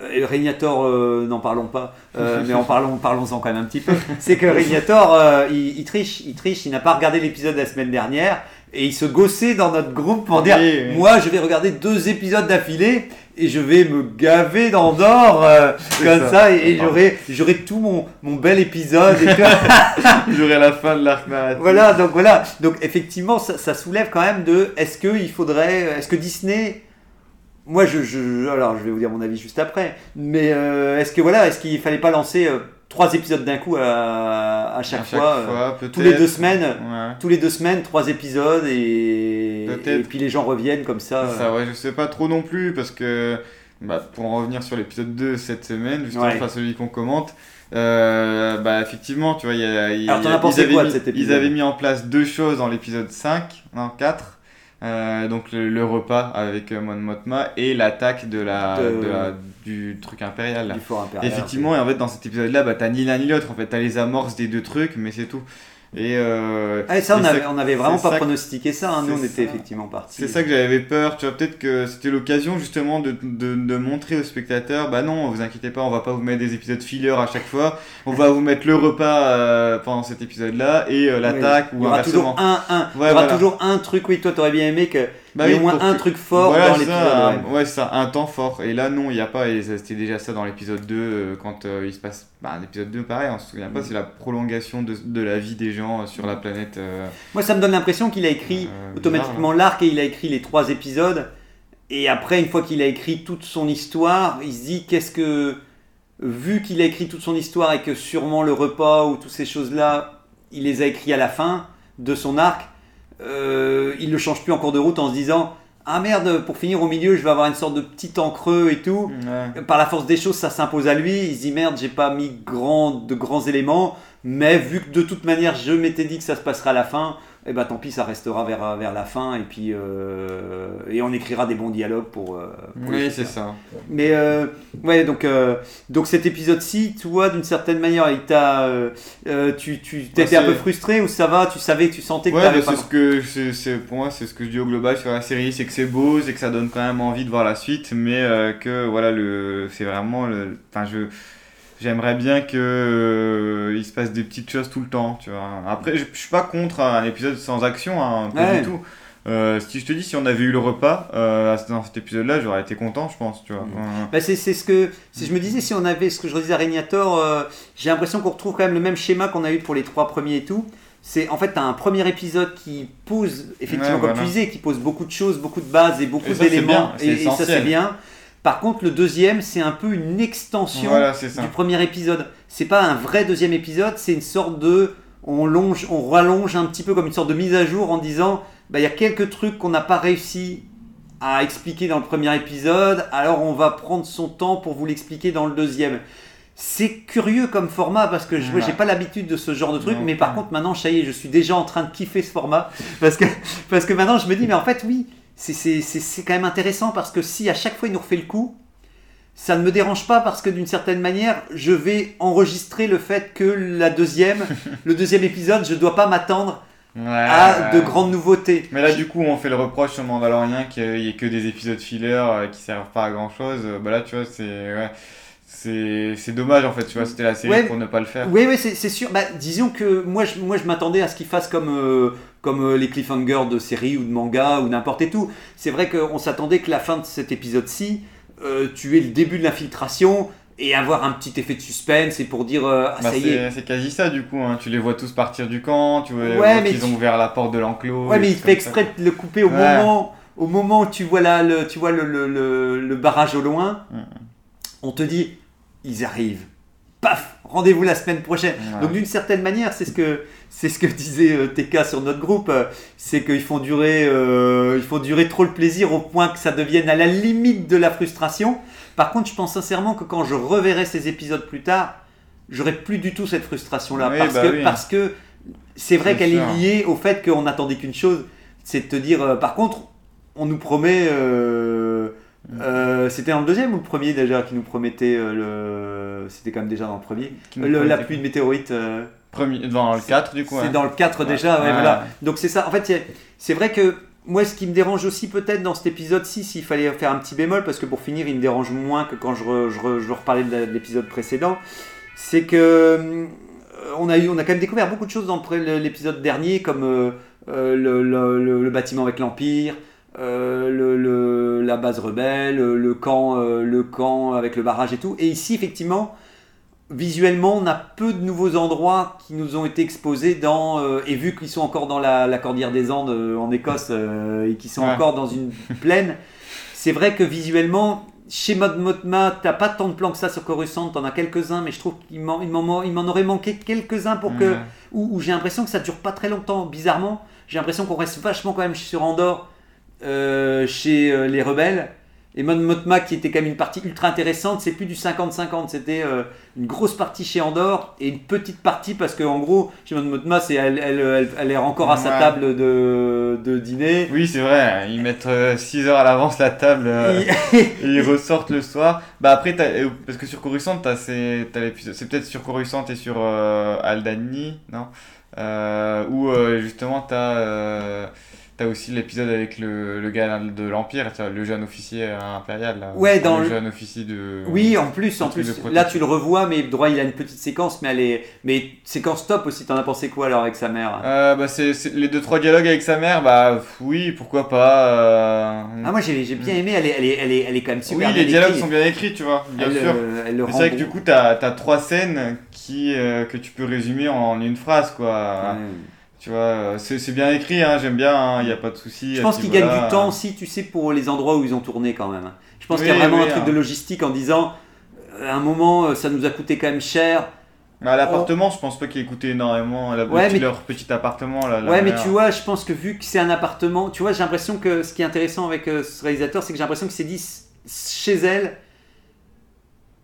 euh, Régnator, euh, n'en parlons pas, euh, [LAUGHS] mais en parlons, parlons-en quand même un petit peu. C'est que Régnator, euh, il, il triche, il triche, il n'a pas regardé l'épisode de la semaine dernière et il se gossait dans notre groupe pour dire Oui, oui. Moi, je vais regarder deux épisodes d'affilée et je vais me gaver dans d'or euh, comme ça, ça. et, et j'aurai, j'aurai tout mon, mon bel épisode. Et. [LAUGHS] J'aurai la fin de l'arc narratif. voilà, donc voilà. Donc effectivement, ça, ça soulève quand même de est-ce qu'il faudrait, est-ce que Disney, moi je, je, alors je vais vous dire mon avis juste après, mais euh, est-ce que voilà, est-ce qu'il fallait pas lancer euh, trois épisodes d'un coup à, à chaque, À chaque fois, euh, fois, tous les deux semaines, Ouais. tous les deux semaines, trois épisodes et, et puis les gens reviennent comme ça. euh. Ça, ouais, je sais pas trop non plus, parce que bah, pour en revenir sur l'épisode 2 cette semaine, justement, Ouais. enfin celui qu'on commente, euh, bah effectivement, tu vois, il y a, y a- Alors, y a- ils avaient quoi mis- Ils avaient mis en place deux choses dans l'épisode 5, non 4. Euh, donc le, le repas avec euh, Mon Mothma et l'attaque de la, De- de la- du truc impérial. du fort impérial. Effectivement, et en fait, dans cet épisode-là, bah, t'as ni l'un ni l'autre. En fait, t'as les amorces des deux trucs, mais c'est tout. Et euh, Ah, et ça, on et avait, ça- on avait vraiment pas pronostiqué ça. hein. Nous, on était ça. effectivement partis. c'est ça que j'avais peur. Tu vois, peut-être que c'était l'occasion justement de, de, de montrer aux spectateurs bah non, vous inquiétez pas, on va pas vous mettre des épisodes filler à chaque fois. On va vous mettre le repas euh, pendant cet épisode-là et euh, l'attaque Il ou y aura toujours un, un. Ouais, il y aura voilà. toujours un truc. Oui, toi, t'aurais bien aimé que Bah y oui, au moins un que- truc fort Voilà, dans ça, l'épisode. un- ouais. ouais, c'est ça, un temps fort. Et là, non, il n'y a pas. C'était déjà ça dans l'épisode 2, euh, quand euh, il se passe. Bah, l'épisode 2, pareil, on se souvient Mm. pas, c'est la prolongation de, de la vie des gens euh, sur la planète. euh, Moi, ça me donne l'impression qu'il a écrit euh, automatiquement bizarre, l'arc et il a écrit les trois épisodes. Et après, une fois qu'il a écrit toute son histoire, il se dit qu'est-ce que. Vu qu'il a écrit toute son histoire et que sûrement le repas ou toutes ces choses-là, il les a écrits à la fin de son arc, euh, il le change plus en cours de route en se disant Ah merde, pour finir au milieu, je vais avoir une sorte de petit temps creux et tout. Ouais. Par la force des choses, ça s'impose à lui. Il se dit merde, j'ai pas mis grand, de grands éléments, mais vu que de toute manière, je m'étais dit que ça se passera à la fin, et ben tant pis, ça restera vers, vers la fin et puis euh, et on écrira des bons dialogues pour. euh, pour Oui, c'est ça. Mais euh, ouais, donc euh, donc cet épisode-ci, toi, d'une certaine manière, il t'a, tu tu t'étais Bah, un peu frustré ou ça va? Tu savais tu sentais que Ouais, t'avais bah, pas. c'est ce que c'est, c'est- pour moi c'est ce que je dis au global sur la série, c'est que c'est beau, c'est que ça donne quand même envie de voir la suite, mais que voilà le c'est vraiment le enfin je j'aimerais bien que euh, il se passe des petites choses tout le temps, tu vois. Après je, je suis pas contre un épisode sans action hein, pas Ouais. du tout. Euh, si je te dis si on avait eu le repas euh, dans cet épisode-là, j'aurais été content, je pense, tu vois. Mm. Euh, Bah, c'est ce que si je me disais si on avait ce que je disais à Régnator, euh, j'ai l'impression qu'on retrouve quand même le même schéma qu'on a eu pour les trois premiers et tout. C'est en fait t'as un premier épisode qui pose effectivement Ouais, comme voilà. tu disais qui pose beaucoup de choses, beaucoup de bases et beaucoup d'éléments et, et ça c'est bien. Par contre le deuxième c'est un peu une extension Voilà, du premier épisode. C'est pas un vrai deuxième épisode, c'est une sorte de on longe, on rallonge un petit peu comme une sorte de mise à jour en disant bah il y a quelques trucs qu'on n'a pas réussi à expliquer dans le premier épisode, alors on va prendre son temps pour vous l'expliquer dans le deuxième. C'est curieux comme format parce que je Ouais. j'ai pas l'habitude de ce genre de truc, mais par contre maintenant ça y est, je suis déjà en train de kiffer ce format parce que parce que maintenant je me dis mais en fait oui, c'est quand même intéressant parce que si à chaque fois il nous refait le coup, ça ne me dérange pas parce que d'une certaine manière, je vais enregistrer le fait que la deuxième, [LAUGHS] le deuxième épisode, je dois pas m'attendre Ouais, à de grandes nouveautés. Mais là, du coup, on fait le reproche au Mandalorian qu'il n'y ait que des épisodes filler euh, qui servent pas à grand chose. Bah là, tu vois, c'est. Ouais. c'est dommage en fait, tu vois, c'était la série Ouais. pour ne pas le faire. Oui, oui, c'est sûr. Bah, disons que moi, je, moi, je m'attendais à ce qu'il fasse comme, euh, comme euh, les cliffhangers de séries ou de manga ou n'importe et tout. C'est vrai qu'on s'attendait que la fin de cet épisode-ci, euh, tu aies le début de l'infiltration et avoir un petit effet de suspense et pour dire euh, ah, Bah, ça y est. c'est quasi ça du coup, hein. tu les vois tous partir du camp, tu vois, Ouais, mais qu'ils tu- ont ouvert la porte de l'enclos. Ouais, mais il fait ça. exprès de le couper au Ouais. moment, au moment où tu vois, la, le, tu vois le, le, le, le barrage au loin. Mhm. On te dit, ils arrivent. Paf, rendez-vous la semaine prochaine. Ouais. Donc d'une certaine manière, c'est ce que c'est ce que disait euh, TK sur notre groupe, euh, c'est qu'ils font durer, euh, ils font durer trop le plaisir au point que ça devienne à la limite de la frustration. Par contre, je pense sincèrement que quand je reverrai ces épisodes plus tard, j'aurai plus du tout cette frustration-là, Oui, parce, bah que, oui. parce que c'est vrai qu'elle est liée au fait qu'on n'attendait qu'une chose, c'est de te dire. euh, par contre, on nous promet. Euh, c'était dans le deuxième ou le premier déjà qui nous promettait euh, le. C'était quand même déjà dans le premier. Le- la pluie de météorites. euh, Premier, dans le 4 du coup. c'est dans le 4 Ouais. déjà, ouais, Ouais. voilà. Donc c'est ça. En fait, il c'est vrai que moi, ce qui me dérange aussi peut-être dans cet épisode-ci, s'il fallait faire un petit bémol, parce que pour finir, il me dérange moins que quand je, re- je, re- je reparlais de l'épisode précédent, c'est que on a eu, on a quand même découvert beaucoup de choses dans l'épisode dernier, comme le, le- bâtiment avec l'Empire. euh, le, le- la base rebelle, le camp, euh, le camp avec le barrage et tout. Et ici, effectivement, visuellement, on a peu de nouveaux endroits qui nous ont été exposés dans. euh, et vu qu'ils sont encore dans la, la Cordillère des Andes euh, en Écosse euh, et qu'ils sont Ouais. encore dans une [LAUGHS] plaine, c'est vrai que visuellement, chez Mod Motma, t'as pas tant de plans que ça sur Coruscant, t'en as quelques-uns, mais je trouve qu'il m'en, aurait manqué quelques-uns pour que. Où, où j'ai l'impression que ça dure pas très longtemps, bizarrement. J'ai l'impression qu'on reste vachement quand même sur Andorre, euh, chez euh, les rebelles. Et Mon Motma, qui était quand même une partie ultra intéressante, c'est plus du 50-50. C'était euh, une grosse partie chez Andorre et une petite partie parce qu'en gros, chez Mon Motma, c'est, elle, elle, elle, elle est encore à sa table de, de dîner. Oui, c'est vrai, ils mettent 6 heures à l'avance la table Et- [LAUGHS] et ils ressortent le soir. Bah après, parce que sur Coruscant, t'as ces- t'as l'épisode, c'est peut-être sur Coruscant et sur Aldani, non? Où justement t'as t'as aussi l'épisode avec le, le gars de l'Empire, le jeune officier impérial. Là, Ouais, dans le le- jeune officier de. Oui, en plus, en plus, là tu le revois, mais droit, il a une petite séquence, mais elle est, mais séquence top aussi. T'en as pensé quoi alors avec sa mère? Euh, bah c'est les deux trois dialogues avec sa mère, bah oui, pourquoi pas. euh, Ah moi j'ai, bien aimé. Elle est, elle est, elle est, elle est quand même oui, super. les bien dialogues sont bien écrits, tu vois, bien elle, sûr. euh, c'est vrai que du coup, t'as as trois scènes qui, que tu peux résumer en une phrase, quoi. Ouais. Tu vois, euh, c'est bien écrit, hein, j'aime bien, il n'y a pas de souci. Je pense qu'ils gagnent du temps aussi, tu sais, pour les endroits où ils ont tourné quand même. Je pense Oui, qu'il y a vraiment oui, un truc hein. de logistique en disant, euh, à un moment, euh, ça nous a coûté quand même cher. Mais à l'appartement, je pense pas qu'ils coûtaient énormément. La, Ouais, mais- Leur petit appartement, là. ouais, mais tu vois, je pense que vu que c'est un appartement, tu vois, j'ai l'impression que ce qui est intéressant avec euh, ce réalisateur, c'est que j'ai l'impression que c'est dit chez elle.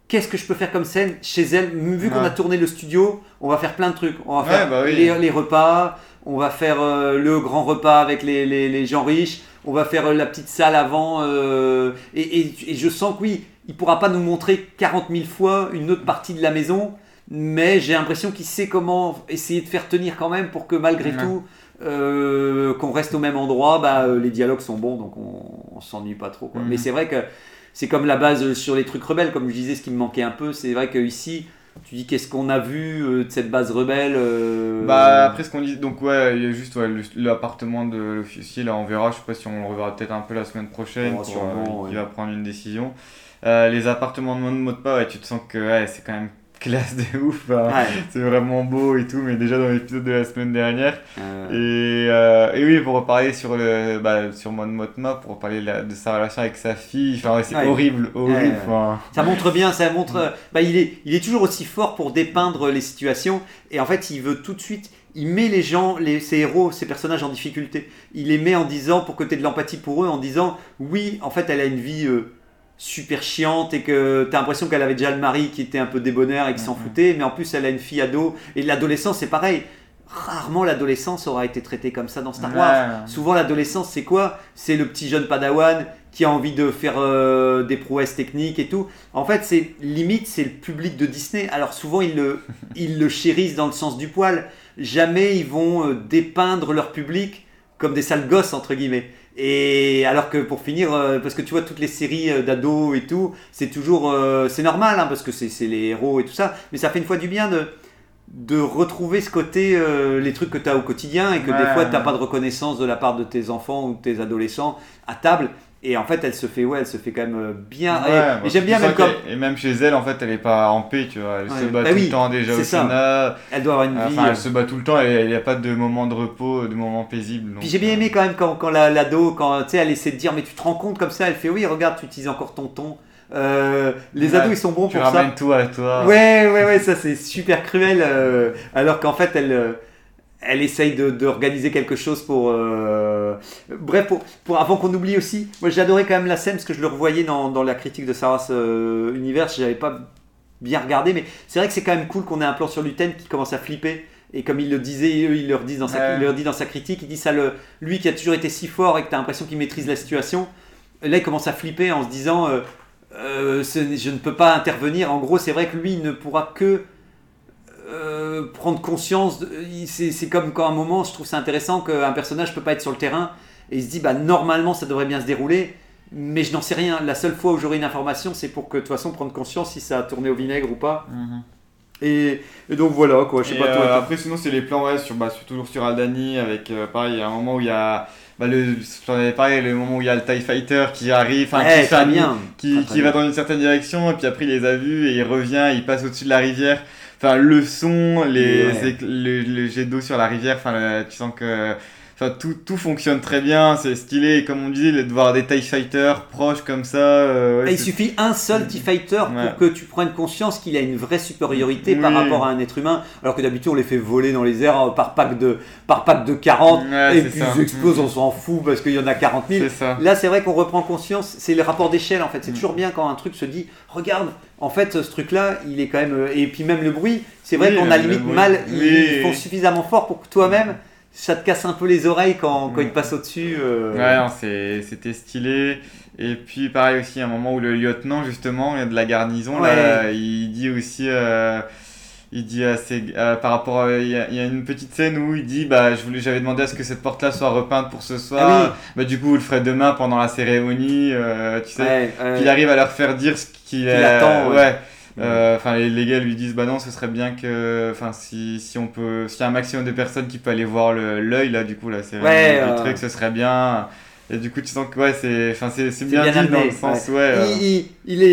Qu'est-ce que je peux faire comme scène chez elle? Vu qu'on a tourné le studio, on va faire plein de trucs. On va Ouais, faire bah oui. les, les repas, on va faire euh, le grand repas avec les, les- les gens riches, on va faire euh, la petite salle avant. euh, et, et- et je sens que oui, il pourra pas nous montrer 40 000 fois une autre partie de la maison, mais j'ai l'impression qu'il sait comment essayer de faire tenir quand même pour que malgré tout, qu'on reste au même endroit, bah, les dialogues sont bons, donc on, on s'ennuie pas trop. quoi. Mais c'est vrai que c'est comme la base sur les trucs rebelles, comme je disais, ce qui me manquait un peu, c'est vrai que ici, tu dis qu'est-ce qu'on a vu euh, de cette base rebelle euh, Bah après ce qu'on dit, donc ouais, il y a juste ouais, l'appartement de l'officier, là on verra, je sais pas si on le reverra peut-être un peu la semaine prochaine, Oh, pour, sûrement, euh, il va prendre une décision. Euh, les appartements de mode mot de pas, ouais, tu te sens que ouais, c'est quand même classe de ouf, hein. Ouais. c'est vraiment beau et tout, mais déjà dans l'épisode de la semaine dernière. Euh, Et, euh, et oui, pour reparler sur le bah, sur Mon Motma, pour parler de, sa relation avec sa fille, enfin c'est Ouais. horrible, horrible. Ça montre bien, ça montre. euh, Bah, il, est, il est toujours aussi fort pour dépeindre les situations. Et en fait, il veut tout de suite. Il met les gens, les, ses héros, ses personnages en difficulté. Il les met en disant, pour que tu de l'empathie pour eux, en disant oui, en fait, elle a une vie euh, super chiante et que tu as l'impression qu'elle avait déjà le mari qui était un peu débonnaire et qui s'en foutait. Mais en plus, elle a une fille ado. Et l'adolescence, c'est pareil. Rarement l'adolescence aura été traitée comme ça dans Star Wars. Souvent, l'adolescence, c'est quoi? C'est le petit jeune padawan qui a envie de faire euh, des prouesses techniques et tout. En fait, c'est limite, c'est le public de Disney. Alors souvent, ils le, [LAUGHS] ils le chérissent dans le sens du poil. Jamais ils vont euh, dépeindre leur public comme des sales gosses, entre guillemets. Et alors que pour finir, euh, parce que tu vois toutes les séries euh, d'ados et tout, c'est toujours, euh, c'est normal hein, parce que c'est les héros et tout ça, mais ça fait une fois du bien de de retrouver ce côté, euh, les trucs que tu as au quotidien et que des fois tu n'as ouais. pas de reconnaissance de la part de tes enfants ou de tes adolescents à table. Et en fait, elle se fait, ouais, elle se fait quand même euh, bien. Ouais, et bah, et j'aime bien tu même comme Et même chez elle, en fait, elle est pas en paix, tu vois. Elle se Ouais. bat Bah tout oui, le temps déjà au. Sénat. elle doit avoir une vie. Enfin, euh, elle se bat tout le temps et il n'y a pas de moment de repos, de moment paisible. donc, Puis j'ai bien euh, aimé quand même quand, quand la- l'ado, quand tu sais, elle essaie de dire, mais tu te rends compte comme ça, elle fait, oui, regarde, tu utilises encore ton ton. Euh, les Ouais, ados, ils sont bons Tu pour ça. ramènes tout à toi. Ouais, ouais, ouais, ça c'est super cruel. euh, alors qu'en fait, elle, euh, elle essaye de- d'organiser quelque chose pour. euh, Bref, pour, pour- avant qu'on oublie aussi, moi j'adorais quand même la scène parce que je le revoyais dans, dans la critique de Sarah's euh, Universe, j'avais pas bien regardé, mais c'est vrai que c'est quand même cool qu'on ait un plan sur Luten qui commence à flipper. Et comme il le disait, eux, il leur dit dans sa, Ouais. il leur dit dans sa critique, il dit ça, le, lui qui a toujours été si fort et que tu as l'impression qu'il maîtrise la situation, là il commence à flipper en se disant euh, euh, ce- je ne peux pas intervenir. En gros, c'est vrai que lui il ne pourra que euh, prendre conscience. C'est comme quand à un moment, je trouve ça intéressant qu'un personnage peut pas être sur le terrain et il se dit bah normalement ça devrait bien se dérouler. Mais je n'en sais rien. La seule fois où j'aurai une information, c'est pour que de toute façon prendre conscience si ça a tourné au vinaigre ou pas. Mhm. Et, et donc voilà quoi. Je sais Et, pas euh, toi. après, sinon, c'est les plans, ouais, sur, bah, sur- toujours sur Aldani, avec euh, pareil, il y a un moment où il y a. Bah, le, j'en avais parlé, le moment où il y a le TIE Fighter qui arrive, enfin, Ouais, qui, bien. qui, va dans une certaine direction, et puis après, il les a vus, et il revient, il passe au-dessus de la rivière. Enfin, le son, les, Ouais. d'eau sur la rivière, enfin, tu sens que. Enfin, tout, tout fonctionne très bien, c'est stylé, et comme on disait, de voir des TIE Fighters proches comme ça. euh, ouais, Ah, il suffit un seul T-Fighter Ouais. pour que tu prennes conscience qu'il a une vraie supériorité par rapport à un être humain, alors que d'habitude on les fait voler dans les airs euh, par pack de, par pack de 40 Ouais, et puis ça. ils explosent, on s'en fout parce qu'il y en a 40 000. C'est ça. Là, c'est vrai qu'on reprend conscience, c'est le rapport d'échelle en fait. C'est Mm. toujours bien quand un truc se dit, regarde, en fait, ce truc-là, il est quand même. euh, Et puis même le bruit, c'est vrai Oui, qu'on a limite mal, ils Oui. font suffisamment fort pour que toi-même, ça te casse un peu les oreilles quand, quand Mm. ils passent au-dessus. euh. Ouais, c'était stylé. Et puis, pareil aussi, un moment où le lieutenant, justement, de la garnison, là, il dit aussi. euh, il dit à ses- euh, par rapport à- il y, a, il y a une petite scène où il dit bah je voulais j'avais demandé à ce que cette porte là soit repeinte pour ce soir Ah oui. bah du coup vous le ferez demain pendant la cérémonie euh, tu sais Ouais, puis il arrive à leur faire dire ce qu'il Qu'il attend, ouais. ouais Euh, enfin les, les gars lui disent bah non ce serait bien que enfin si, si on peut s'il y a un maximum de personnes qui peut aller voir le- l'œil là du coup la cérémonie Ouais, euh. truc ce serait bien et du coup tu sens que ouais c'est enfin c'est c'est C'est bien, bien dit dans le sens ouais, ouais. euh, Il, il-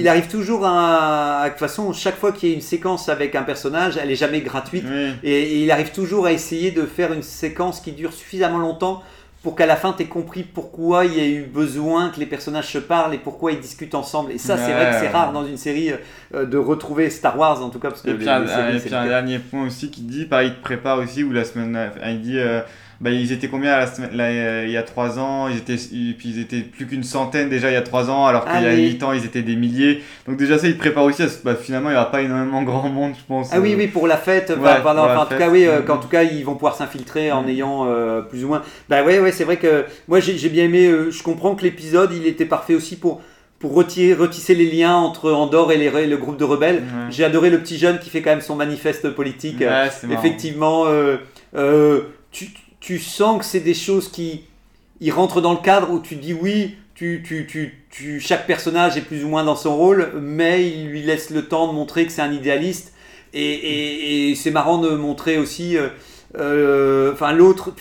il arrive toujours à. à- De toute façon, chaque fois qu'il y a une séquence avec un personnage, elle est jamais gratuite. oui. Et, et il arrive toujours à essayer de faire une séquence qui dure suffisamment longtemps pour qu'à la fin tu aies compris pourquoi il y a eu besoin que les personnages se parlent et pourquoi ils discutent ensemble. Et ça, c'est vrai que c'est rare dans une série euh, de retrouver Star Wars en tout cas. Parce que Et les- puis, un, séries, un- et puis dernier point aussi qui dit, pareil, il te prépare aussi, ou la semaine, euh, il dit, euh, bah, ils étaient combien la semaine, là, euh, il y a trois ans, ils étaient, puis ils étaient plus qu'une centaine déjà il y a trois ans, alors qu'il Ah y a oui. huit ans ils étaient des milliers. Donc déjà ça, il te prépare aussi à ce, bah, finalement il n'y aura pas énormément [LAUGHS] grand monde, je pense. Ah oui, euh, oui, pour la fête, Ouais, pour la en tout cas, oui, euh, Mhm. qu'en tout cas, ils vont pouvoir s'infiltrer en Mhm. ayant euh, plus ou moins. Bah ouais, ouais, c'est vrai que moi j'ai bien aimé, je comprends que l'épisode il était parfait aussi pour, pour retirer, retisser les liens entre Andorre et, les, le groupe de rebelles. J'ai adoré le petit jeune qui fait quand même son manifeste politique. Ouais. Effectivement, euh, tu, tu sens que c'est des choses qui ils rentrent dans le cadre où tu dis oui, tu, tu, tu, tu, chaque personnage est plus ou moins dans son rôle, mais il lui laisse le temps de montrer que c'est un idéaliste. Et, et, et c'est marrant de montrer aussi, euh, euh, enfin l'autre,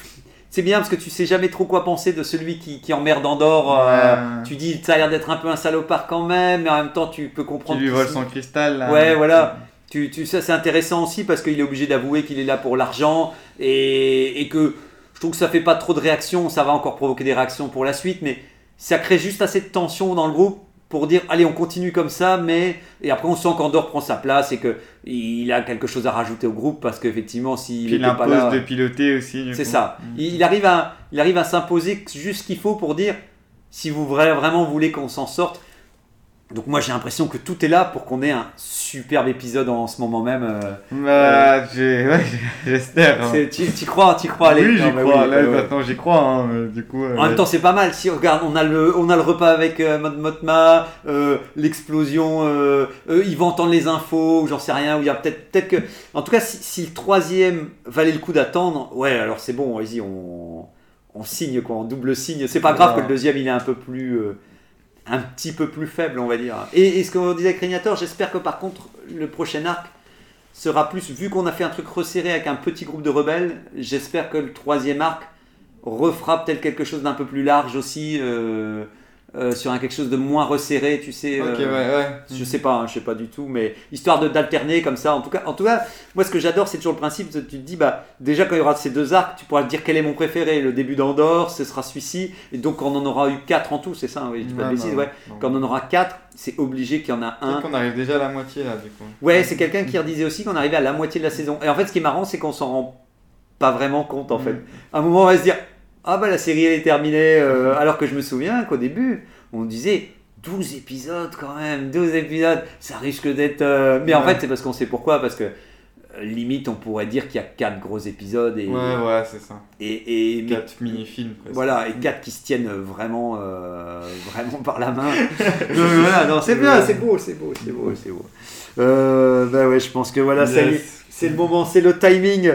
c'est bien parce que tu sais jamais trop quoi penser de celui qui, qui emmerde Andorre. euh, Ouais. tu dis, ça a l'air d'être un peu un salopard quand même, mais en même temps tu peux comprendre. lui qu'il vole son cristal. là. Ouais, voilà. Tu, tu, ça c'est intéressant aussi parce qu'il est obligé d'avouer qu'il est là pour l'argent et, et que je trouve que ça fait pas trop de réactions, ça va encore provoquer des réactions pour la suite, mais ça crée juste assez de tension dans le groupe pour dire allez on continue comme ça, mais et après on sent qu'Andorre prend sa place et que il a quelque chose à rajouter au groupe parce qu'effectivement s'il il n'était pas impose là, de piloter aussi. c'est ça. Mm. Il, arrive à il arrive à s'imposer juste ce qu'il faut pour dire si vous vra- vraiment voulez qu'on s'en sorte. Donc moi j'ai l'impression que tout est là pour qu'on ait un superbe épisode en ce moment même. euh. Bah, [LAUGHS] ouais, j'espère. hein. Tu tu crois, tu crois, allez. Oui, j'y crois. oui, Là, ouais. maintenant, j'y crois. hein, euh, Du coup, euh, En même temps, c'est pas mal. Si regarde, on a le, on a le repas avec euh, Motma, euh, l'explosion. Euh, euh, ils vont entendre les infos, ou j'en sais rien. Ou il y a peut-être, peut-être que, en tout cas, si, si le troisième valait le coup d'attendre, ouais, alors c'est bon. Vas-y, on, signe, quoi, en double signe. C'est pas grave Ouais. que le deuxième il est un peu plus. Un petit peu plus faible, on va dire. Et, ce qu'on disait avec Régnator, j'espère que par contre, le prochain arc sera plus. Vu qu'on a fait un truc resserré avec un petit groupe de rebelles, j'espère que le troisième arc refera peut-être quelque chose d'un peu plus large aussi. euh, euh, sur un quelque chose de moins resserré, tu sais. Ok, euh, ouais, ouais. je sais pas, hein, je sais pas du tout, mais histoire de d'alterner comme ça. En tout cas, en tout cas, moi ce que j'adore, c'est toujours le principe. de- Tu te dis, bah déjà quand il y aura ces deux arcs, tu pourras te dire quel est mon préféré. Le début d'Andorre, ce sera celui-ci, et donc quand on en aura eu quatre en tout, c'est ça, hein, oui, je dis pas de Ouais, bêtises, ouais. bon. Quand on en aura quatre, c'est obligé qu'il y en a un. Qu'on arrive déjà à la moitié là, du coup. Ouais, c'est quelqu'un qui redisait aussi qu'on arrivait à la moitié de la saison. Et en fait, ce qui est marrant, c'est qu'on s'en rend pas vraiment compte en fait. Mm. À un moment, on va se dire Ah bah la série elle est terminée. euh, alors que je me souviens qu'au début, on disait 12 épisodes quand même, 12 épisodes, ça risque d'être. euh, Mais en Ouais. fait, c'est parce qu'on sait pourquoi. Parce que euh, limite, on pourrait dire qu'il y a 4 gros épisodes et, Ouais, ouais, c'est ça. et, et- mais- 4 mini-films presque. voilà, et 4 qui se tiennent vraiment, euh, vraiment par la main. [LAUGHS] [LAUGHS] Voilà, non, c'est bien, c'est beau, c'est beau, c'est beau, c'est beau. Euh, bah ouais, je pense que voilà, ça y est. Yes. C'est le moment, c'est le timing.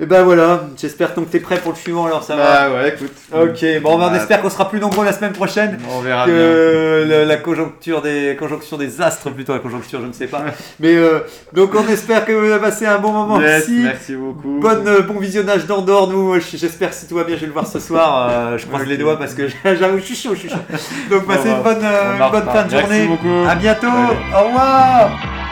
Et ben voilà, j'espère donc que t'es prêt pour le suivant alors ça va. Bah ouais, écoute. Ok, bon ben, on Bah, espère qu'on sera plus nombreux la semaine prochaine On verra bien. que la conjoncture des des astres plutôt la conjoncture, je ne sais pas. Mais euh, donc on espère que vous avez passé un bon moment Yes, merci beaucoup. Bonne, euh, bon visionnage d'Andorre, nous, j- j'espère si tout va bien, je vais le voir ce soir. Euh, je croise les doigts parce que [LAUGHS] j'avoue, je suis chaud, je suis chaud. Donc passez On une va- bonne, euh, bonne fin de reparle. Merci journée. beaucoup. À bientôt. Au revoir.